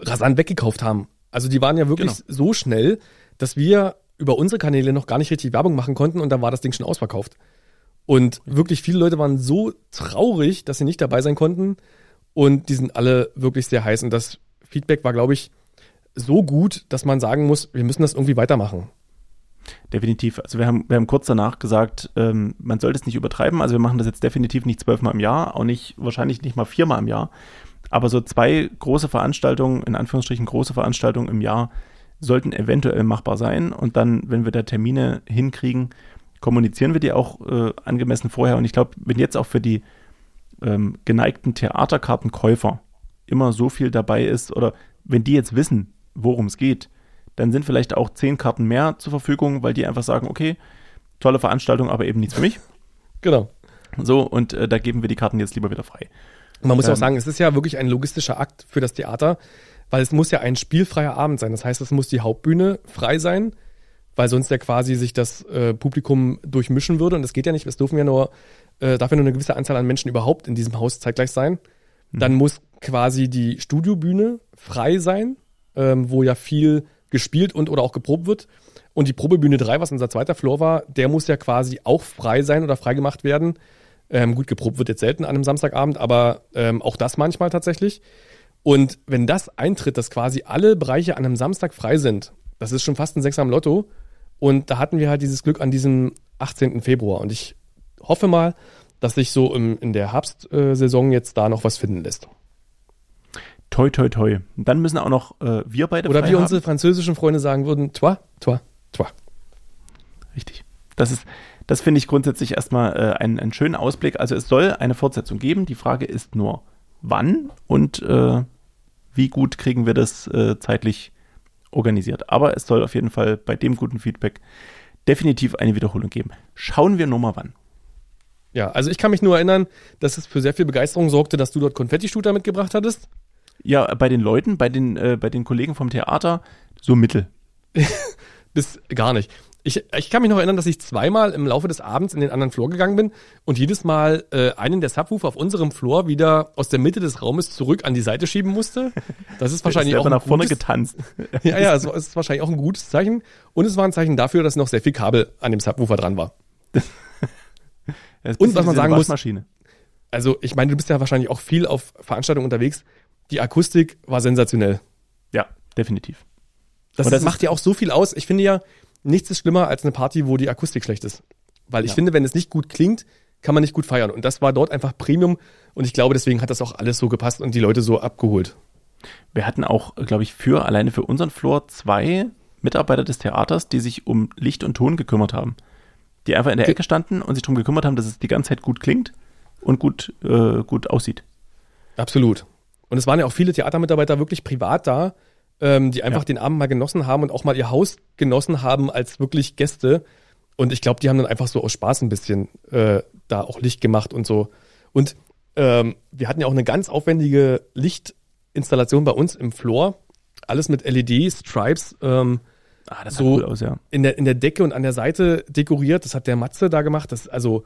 rasant weggekauft haben. Also die waren ja wirklich Genau. so schnell, dass wir über unsere Kanäle noch gar nicht richtig Werbung machen konnten und dann war das Ding schon ausverkauft. Und wirklich viele Leute waren so traurig, dass sie nicht dabei sein konnten. Und die sind alle wirklich sehr heiß. Und das Feedback war, glaube ich, so gut, dass man sagen muss, wir müssen das irgendwie weitermachen. Definitiv. Also wir haben, wir haben kurz danach gesagt, ähm, man sollte es nicht übertreiben. Also wir machen das jetzt definitiv nicht zwölfmal im Jahr, auch nicht, wahrscheinlich nicht mal viermal im Jahr. Aber so zwei große Veranstaltungen, in Anführungsstrichen große Veranstaltungen im Jahr, sollten eventuell machbar sein. Und dann, wenn wir da Termine hinkriegen, kommunizieren wir die auch äh, angemessen vorher. Und ich glaube, wenn jetzt auch für die ähm, geneigten Theaterkartenkäufer immer so viel dabei ist, oder wenn die jetzt wissen, worum es geht, dann sind vielleicht auch zehn Karten mehr zur Verfügung, weil die einfach sagen, okay, tolle Veranstaltung, aber eben nichts für mich. Genau. So, und äh, da geben wir die Karten jetzt lieber wieder frei. Man muss ja auch Ähm. sagen, es ist ja wirklich ein logistischer Akt für das Theater, weil es muss ja ein spielfreier Abend sein. Das heißt, es muss die Hauptbühne frei sein, weil sonst ja quasi sich das äh, Publikum durchmischen würde. Und das geht ja nicht. Es dürfen ja nur, äh, darf ja nur eine gewisse Anzahl an Menschen überhaupt in diesem Haus zeitgleich sein. Dann muss quasi die Studiobühne frei sein, ähm, wo ja viel gespielt und oder auch geprobt wird. Und die Probebühne 3, was unser zweiter Floor war, der muss ja quasi auch frei sein oder frei gemacht werden. Ähm, gut, geprobt wird jetzt selten an einem Samstagabend, aber ähm, auch das manchmal tatsächlich. Und wenn das eintritt, dass quasi alle Bereiche an einem Samstag frei sind, das ist schon fast ein Sechser am Lotto. Und da hatten wir halt dieses Glück an diesem 18. Februar. Und ich hoffe mal, dass sich so im, in der Herbstsaison jetzt da noch was finden lässt. Toi, toi, toi. Und dann müssen auch noch äh, wir beide Oder wie haben. unsere französischen Freunde sagen würden, toi, toi, toi. Richtig. Das ist, das finde ich grundsätzlich erstmal äh, einen, einen schönen Ausblick. Also es soll eine Fortsetzung geben. Die Frage ist nur, wann und äh, wie gut kriegen wir das äh, zeitlich organisiert. Aber es soll auf jeden Fall bei dem guten Feedback definitiv eine Wiederholung geben. Schauen wir nur mal wann. Ja, also ich kann mich nur erinnern, dass es für sehr viel Begeisterung sorgte, dass du dort Konfetti-Shooter mitgebracht hattest. Ja, bei den Leuten, bei den, äh, bei den Kollegen vom Theater, so mittel. Bis gar nicht. Ich, ich kann mich noch erinnern, dass ich zweimal im Laufe des Abends in den anderen Floor gegangen bin und jedes Mal äh, einen der Subwoofer auf unserem Floor wieder aus der Mitte des Raumes zurück an die Seite schieben musste. Das ist wahrscheinlich Der auch ist ein nach vorne gutes, getanzt. Ja, ja, es ist wahrscheinlich auch ein gutes Zeichen. Und es war ein Zeichen dafür, dass noch sehr viel Kabel an dem Subwoofer dran war. Ist Und was man sagen eine muss-. Also ich meine, du bist ja wahrscheinlich auch viel auf Veranstaltungen unterwegs. Die Akustik war sensationell. Ja, definitiv. Das, das macht ist- ja auch so viel aus. Ich finde ja, nichts ist schlimmer als eine Party, wo die Akustik schlecht ist. Weil ich Ja. finde, wenn es nicht gut klingt, kann man nicht gut feiern. Und das war dort einfach Premium. Und ich glaube, deswegen hat das auch alles so gepasst und die Leute so abgeholt. Wir hatten auch, glaube ich, für alleine für unseren Floor zwei Mitarbeiter des Theaters, die sich um Licht und Ton gekümmert haben. Die einfach in der Ecke standen und sich darum gekümmert haben, dass es die ganze Zeit gut klingt und gut, äh, gut aussieht. Absolut. Und es waren ja auch viele Theatermitarbeiter wirklich privat da, ähm, die einfach Ja. den Abend mal genossen haben und auch mal ihr Haus genossen haben als wirklich Gäste. Und ich glaube, die haben dann einfach so aus Spaß ein bisschen äh, da auch Licht gemacht und so. Und ähm, wir hatten ja auch eine ganz aufwendige Lichtinstallation bei uns im Floor. Alles mit LED, Stripes, ähm, Ah, das So- sah cool aus, ja. in der, in der Decke und an der Seite dekoriert. Das hat der Matze da gemacht. Das ist also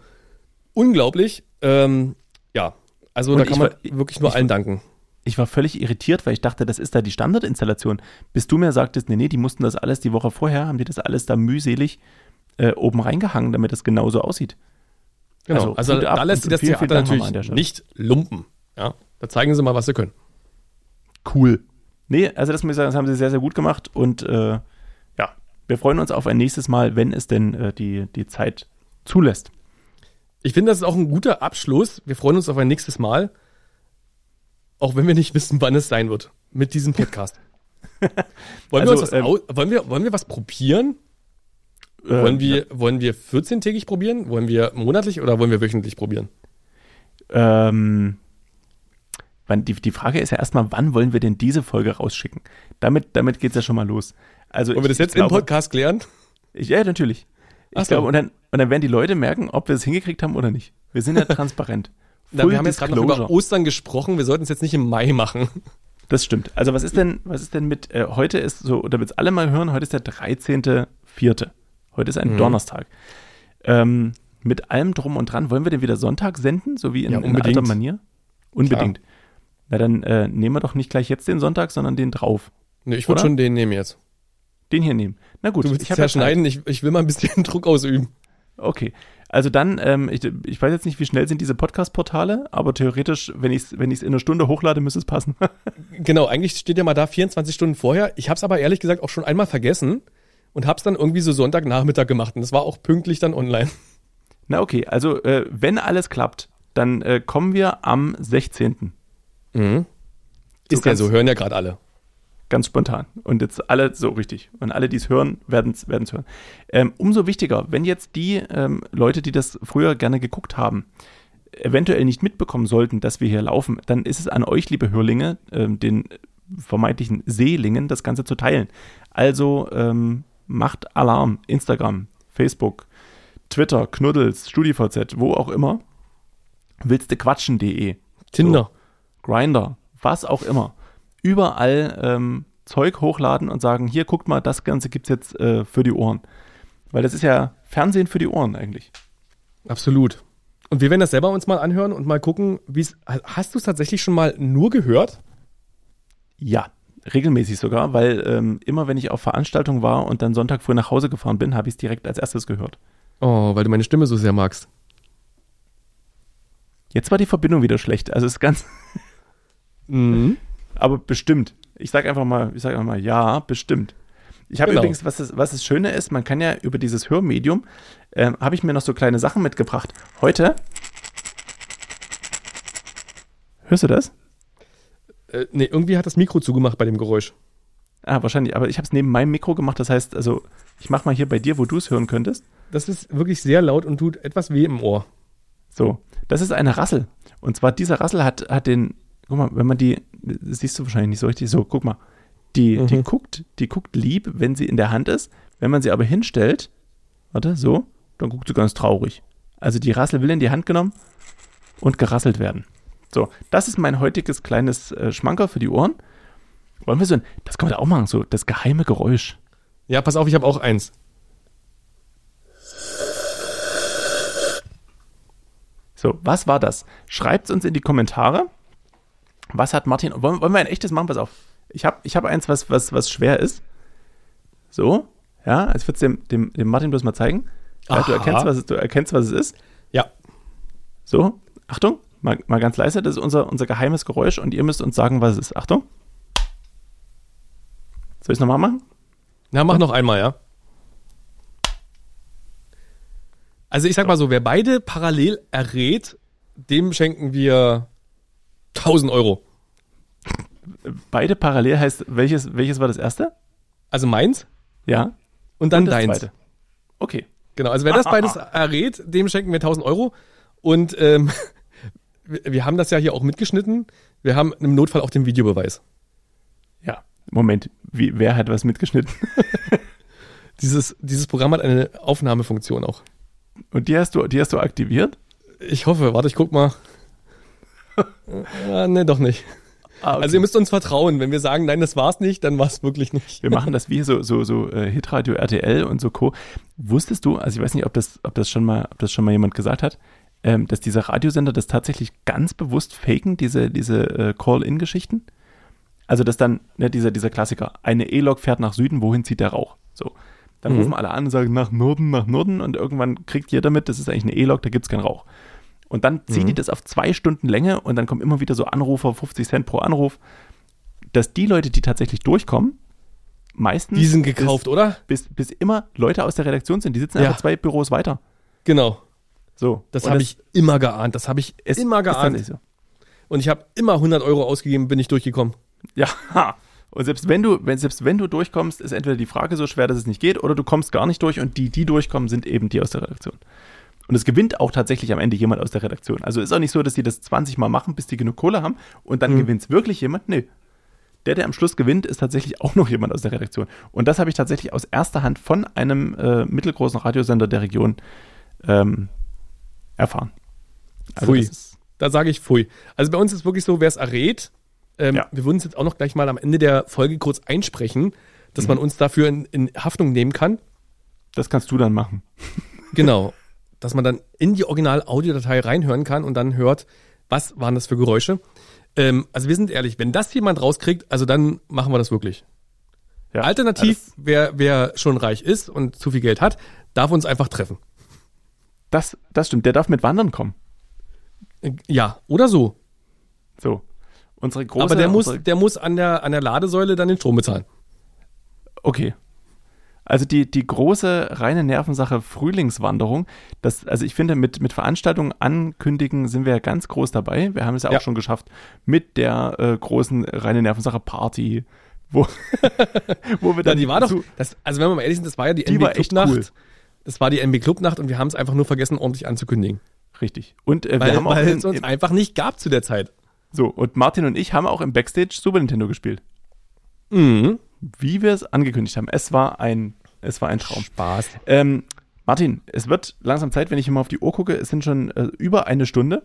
unglaublich. Ähm, ja, also Und da kann man war- wirklich nur allen danken. Ich war völlig irritiert, weil ich dachte, das ist da die Standardinstallation. Bis du mir sagtest, nee, nee, die mussten das alles die Woche vorher, haben die das alles da mühselig äh, oben reingehangen, damit das genauso aussieht. Genau. Also, Also, da lässt sich das Theater natürlich nicht lumpen. Ja, da zeigen sie mal, was sie können. Cool. Nee, also das muss ich sagen, das haben sie sehr, sehr gut gemacht und äh, ja, wir freuen uns auf ein nächstes Mal, wenn es denn äh, die, die Zeit zulässt. Ich finde, das ist auch ein guter Abschluss. Wir freuen uns auf ein nächstes Mal. Auch wenn wir nicht wissen, wann es sein wird mit diesem Podcast. wollen, Also, wir was ähm, wollen, wir, wollen wir was probieren? Äh, wollen, wir, wollen wir 14-tägig probieren? Wollen wir monatlich oder wollen wir wöchentlich probieren? Ähm, die, die Frage ist ja erstmal, wann wollen wir denn diese Folge rausschicken? Damit, damit geht es ja schon mal los. Also Wollen wir ich- das jetzt glaube, im Podcast klären? Ich, ja, natürlich. Ich so. glaube, und dann, und dann werden die Leute merken, ob wir es hingekriegt haben oder nicht. Wir sind ja transparent. Na, wir haben jetzt gerade noch über. Ostern gesprochen. Wir sollten es jetzt nicht im Mai machen. Das stimmt. Also was ist denn, was ist denn mit, äh, heute ist so, damit es alle mal hören, heute ist der 13.04. Heute ist ein Mhm. Donnerstag. Ähm, mit allem drum und dran, wollen wir den wieder Sonntag senden, so wie in, Ja, in alter Manier? Unbedingt. Na dann äh, nehmen wir doch nicht gleich jetzt den Sonntag, sondern den drauf. Nee, ich würde schon den nehmen jetzt. Den hier nehmen. Na gut, Du willst ich es habe ja schneiden. Ich, ich will mal ein bisschen Druck ausüben. Okay. Also dann, ähm, ich, ich weiß jetzt nicht, wie schnell sind diese Podcast-Portale, aber theoretisch, wenn ich es wenn ich's in einer Stunde hochlade, müsste es passen. Genau, eigentlich steht ja mal da 24 Stunden vorher. Ich habe es aber ehrlich gesagt auch schon einmal vergessen und habe es dann irgendwie so Sonntagnachmittag gemacht. Und das war auch pünktlich dann online. Na okay, also äh, wenn alles klappt, dann äh, kommen wir am 16. Mhm. Ist ja so, hören ja gerade alle. Ganz spontan. Und jetzt alle so richtig. Und alle, die es hören, werden es hören. Ähm, umso wichtiger, wenn jetzt die ähm, Leute, die das früher gerne geguckt haben, eventuell nicht mitbekommen sollten, dass wir hier laufen, dann ist es an euch, liebe Hörlinge, ähm, den vermeintlichen Seelingen, das Ganze zu teilen. Also ähm, macht Alarm, Instagram, Facebook, Twitter, Knuddels, StudiVZ, wo auch immer. Willste quatschen.de, Tinder. Grinder, was auch immer. Überall ähm, Zeug hochladen und sagen, hier guckt mal, das Ganze gibt's jetzt äh, für die Ohren. Weil das ist ja Fernsehen für die Ohren eigentlich. Absolut. Und wir werden das selber uns mal anhören und mal gucken, wie es. Hast du es tatsächlich schon mal nur gehört? Ja, regelmäßig sogar, weil ähm, immer wenn ich auf Veranstaltungen war und dann Sonntag früh nach Hause gefahren bin, habe ich es direkt als erstes gehört. Oh, weil du meine Stimme so sehr magst. Jetzt war die Verbindung wieder schlecht. Also es ist ganz, Mhm. Aber bestimmt. Ich sage einfach mal, ich sage einfach mal, ja, bestimmt. Ich habe Genau. übrigens, was das, was das Schöne ist, man kann ja über dieses Hörmedium, ähm, habe ich mir noch so kleine Sachen mitgebracht. Heute, hörst du das? Äh, nee, irgendwie hat das Mikro zugemacht bei dem Geräusch. Ah, wahrscheinlich, aber ich habe es neben meinem Mikro gemacht, das heißt, also ich mache mal hier bei dir, wo du es hören könntest. Das ist wirklich sehr laut und tut etwas weh im Ohr. So, das ist eine Rassel. Und zwar dieser Rassel hat, hat den, guck mal, wenn man die, siehst du wahrscheinlich nicht so richtig, so, guck mal. Die, die Mhm. guckt, die guckt lieb, wenn sie in der Hand ist. Wenn man sie aber hinstellt, warte, so, dann guckt sie ganz traurig. Also die Rassel will in die Hand genommen und gerasselt werden. So, das ist mein heutiges kleines äh, Schmanker für die Ohren. Wollen wir so ein, das können wir da auch machen, so das geheime Geräusch. Ja, pass auf, ich habe auch eins. So, was war das? Schreibt uns in die Kommentare. Was hat Martin? Wollen, wollen wir ein echtes machen? Pass auf. Ich habe ich hab eins, was, was, was schwer ist. So, ja, als würde es dem, dem, dem Martin bloß mal zeigen. Ja, du, erkennst, was es, du erkennst, was es ist. Ja. So, Achtung, mal, mal ganz leise. Das ist unser, unser geheimes Geräusch und ihr müsst uns sagen, was es ist. Achtung. Soll ich es nochmal machen? Na, mach noch einmal, ja. Also ich sag mal so, wer beide parallel errät, dem schenken wir 1000 Euro. Beide parallel heißt, welches, welches war das erste? Also meins Ja. und dann Und das deins. zweite. Okay. Genau, also wer das beides errät, dem schenken wir 1000 Euro. Und ähm, wir wir haben das ja hier auch mitgeschnitten. Wir haben im Notfall auch den Videobeweis. Ja. Moment, wie, wer hat was mitgeschnitten? Dieses, dieses Programm hat eine Aufnahmefunktion auch. Und die hast du, die hast du aktiviert? Ich hoffe, warte, ich guck mal. äh, nee, doch nicht. Ah, Also ihr müsst uns vertrauen. Wenn wir sagen, nein, das war's nicht, dann war's wirklich nicht. Wir machen das wie so, so, so äh, Hitradio RTL und so Co. Wusstest du, also ich weiß nicht, ob das, ob das schon mal, ob das schon mal jemand gesagt hat, ähm, dass diese Radiosender das tatsächlich ganz bewusst faken, diese, diese äh, Call-In-Geschichten? Also dass dann, ne, dieser, dieser Klassiker, eine E-Log fährt nach Süden, wohin zieht der Rauch? So. Dann Mhm. rufen alle an und sagen nach Norden, nach Norden und irgendwann kriegt jeder mit, das ist eigentlich eine E-Log, da gibt's keinen Rauch. Und dann ziehen Mhm. die das auf zwei Stunden Länge und dann kommen immer wieder so Anrufer, 50 Cent pro Anruf, dass die Leute, die tatsächlich durchkommen, meistens Die sind gekauft, oder? bis, bis immer Leute aus der Redaktion sind. Die sitzen Ja. einfach zwei Büros weiter. Genau. So. Das habe ich immer geahnt. Das habe ich es immer geahnt. So. Und ich habe immer 100 Euro ausgegeben, bin ich durchgekommen. Ja. Und selbst wenn du, wenn, selbst wenn du durchkommst, ist entweder die Frage so schwer, dass es nicht geht, oder du kommst gar nicht durch und die, die durchkommen, sind eben die aus der Redaktion. Und es gewinnt auch tatsächlich am Ende jemand aus der Redaktion. Also ist auch nicht so, dass die das 20 Mal machen, bis die genug Kohle haben und dann Mhm. gewinnt es wirklich jemand. Nö. Der, der am Schluss gewinnt, ist tatsächlich auch noch jemand aus der Redaktion. Und das habe ich tatsächlich aus erster Hand von einem äh, mittelgroßen Radiosender der Region ähm, erfahren. Also Pfui. ist- Da sage ich pfui. Also bei uns ist wirklich so, wer es errät, ähm, Ja. wir würden es jetzt auch noch gleich mal am Ende der Folge kurz einsprechen, dass Mhm. man uns dafür in, in Haftung nehmen kann. Das kannst du dann machen. Genau. Dass man dann in die Original-Audiodatei reinhören kann und dann hört, was waren das für Geräusche. Ähm, also wir sind ehrlich, wenn das jemand rauskriegt, also dann machen wir das wirklich. Ja, Alternativ, wer, wer schon reich ist und zu viel Geld hat, darf uns einfach treffen. Das, das stimmt. Der darf mit Wandern kommen. Äh, Ja, oder so. So. Unsere große. Aber der muss, der muss an der, an der Ladesäule dann den Strom bezahlen. Okay. Also die, die große reine Nervensache Frühlingswanderung, das, also ich finde, mit, mit Veranstaltungen ankündigen sind wir ja ganz groß dabei. Wir haben es ja auch Ja. schon geschafft mit der äh, großen reine Nervensache Party, wo, wo wir Ja, dann die war doch, das, also wenn wir mal ehrlich sind, das war ja die, Die echt Clubnacht. cool. Das war die NB Clubnacht und wir haben es einfach nur vergessen, ordentlich anzukündigen. richtig. Und äh, Weil, wir haben auch weil in, es uns in, einfach nicht gab zu der Zeit. so und Martin und ich haben auch im Backstage Super Nintendo gespielt, Mhm. Wie wir es angekündigt haben. Es war ein, es war ein Traum. Spaß. Ähm, Martin, es wird langsam Zeit, wenn ich immer auf die Uhr gucke. Es sind schon äh, über eine Stunde.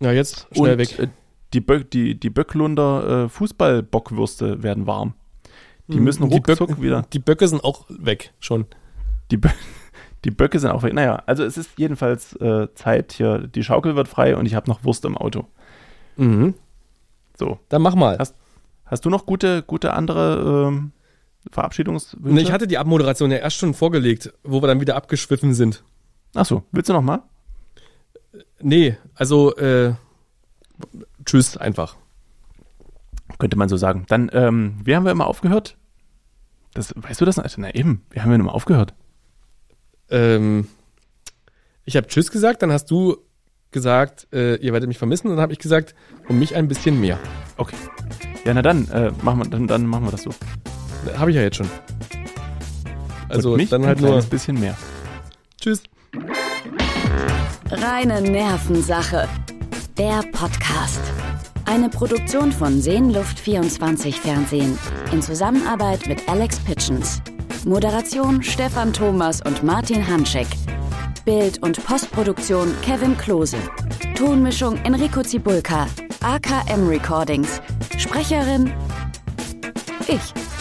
Ja, jetzt schnell und, weg. Äh, die, Bö die, die Böcklunder äh, Fußballbockwürste werden warm. Die müssen Mhm. die ruckzuck Böcke, wieder. Die Böcke sind auch weg schon. Die, Bö die Böcke sind auch weg. Naja, also es ist jedenfalls äh, Zeit hier. Die Schaukel wird frei und ich habe noch Wurst im Auto. Mhm. So. Dann mach mal. Hast- Hast du noch gute, gute andere ähm, Verabschiedungswünsche? Ne, ich hatte die Abmoderation ja erst schon vorgelegt, wo wir dann wieder abgeschwiffen sind. Achso, willst du noch mal? Nee, also äh, tschüss einfach. Könnte man so sagen. Dann, ähm, wie haben wir immer aufgehört? Das, weißt du das? Na eben, wie haben wir immer aufgehört? Ähm, ich habe tschüss gesagt, dann hast du gesagt, äh, ihr werdet mich vermissen, und dann habe ich gesagt, um mich ein bisschen mehr. Okay. Ja, na dann, äh, machen wir, dann, dann machen wir das so. Habe ich ja jetzt schon. Also Und mich dann ein halt nur kleines bisschen mehr. tschüss. Reine Nervensache. Der Podcast. Eine Produktion von Seenluft24 Fernsehen. In Zusammenarbeit mit Alex Pitchens. Moderation Stefan Thomas und Martin Hanschek. Bild- und Postproduktion Kevin Klose. Tonmischung Enrico Zibulka. AKM Recordings. Sprecherin ich.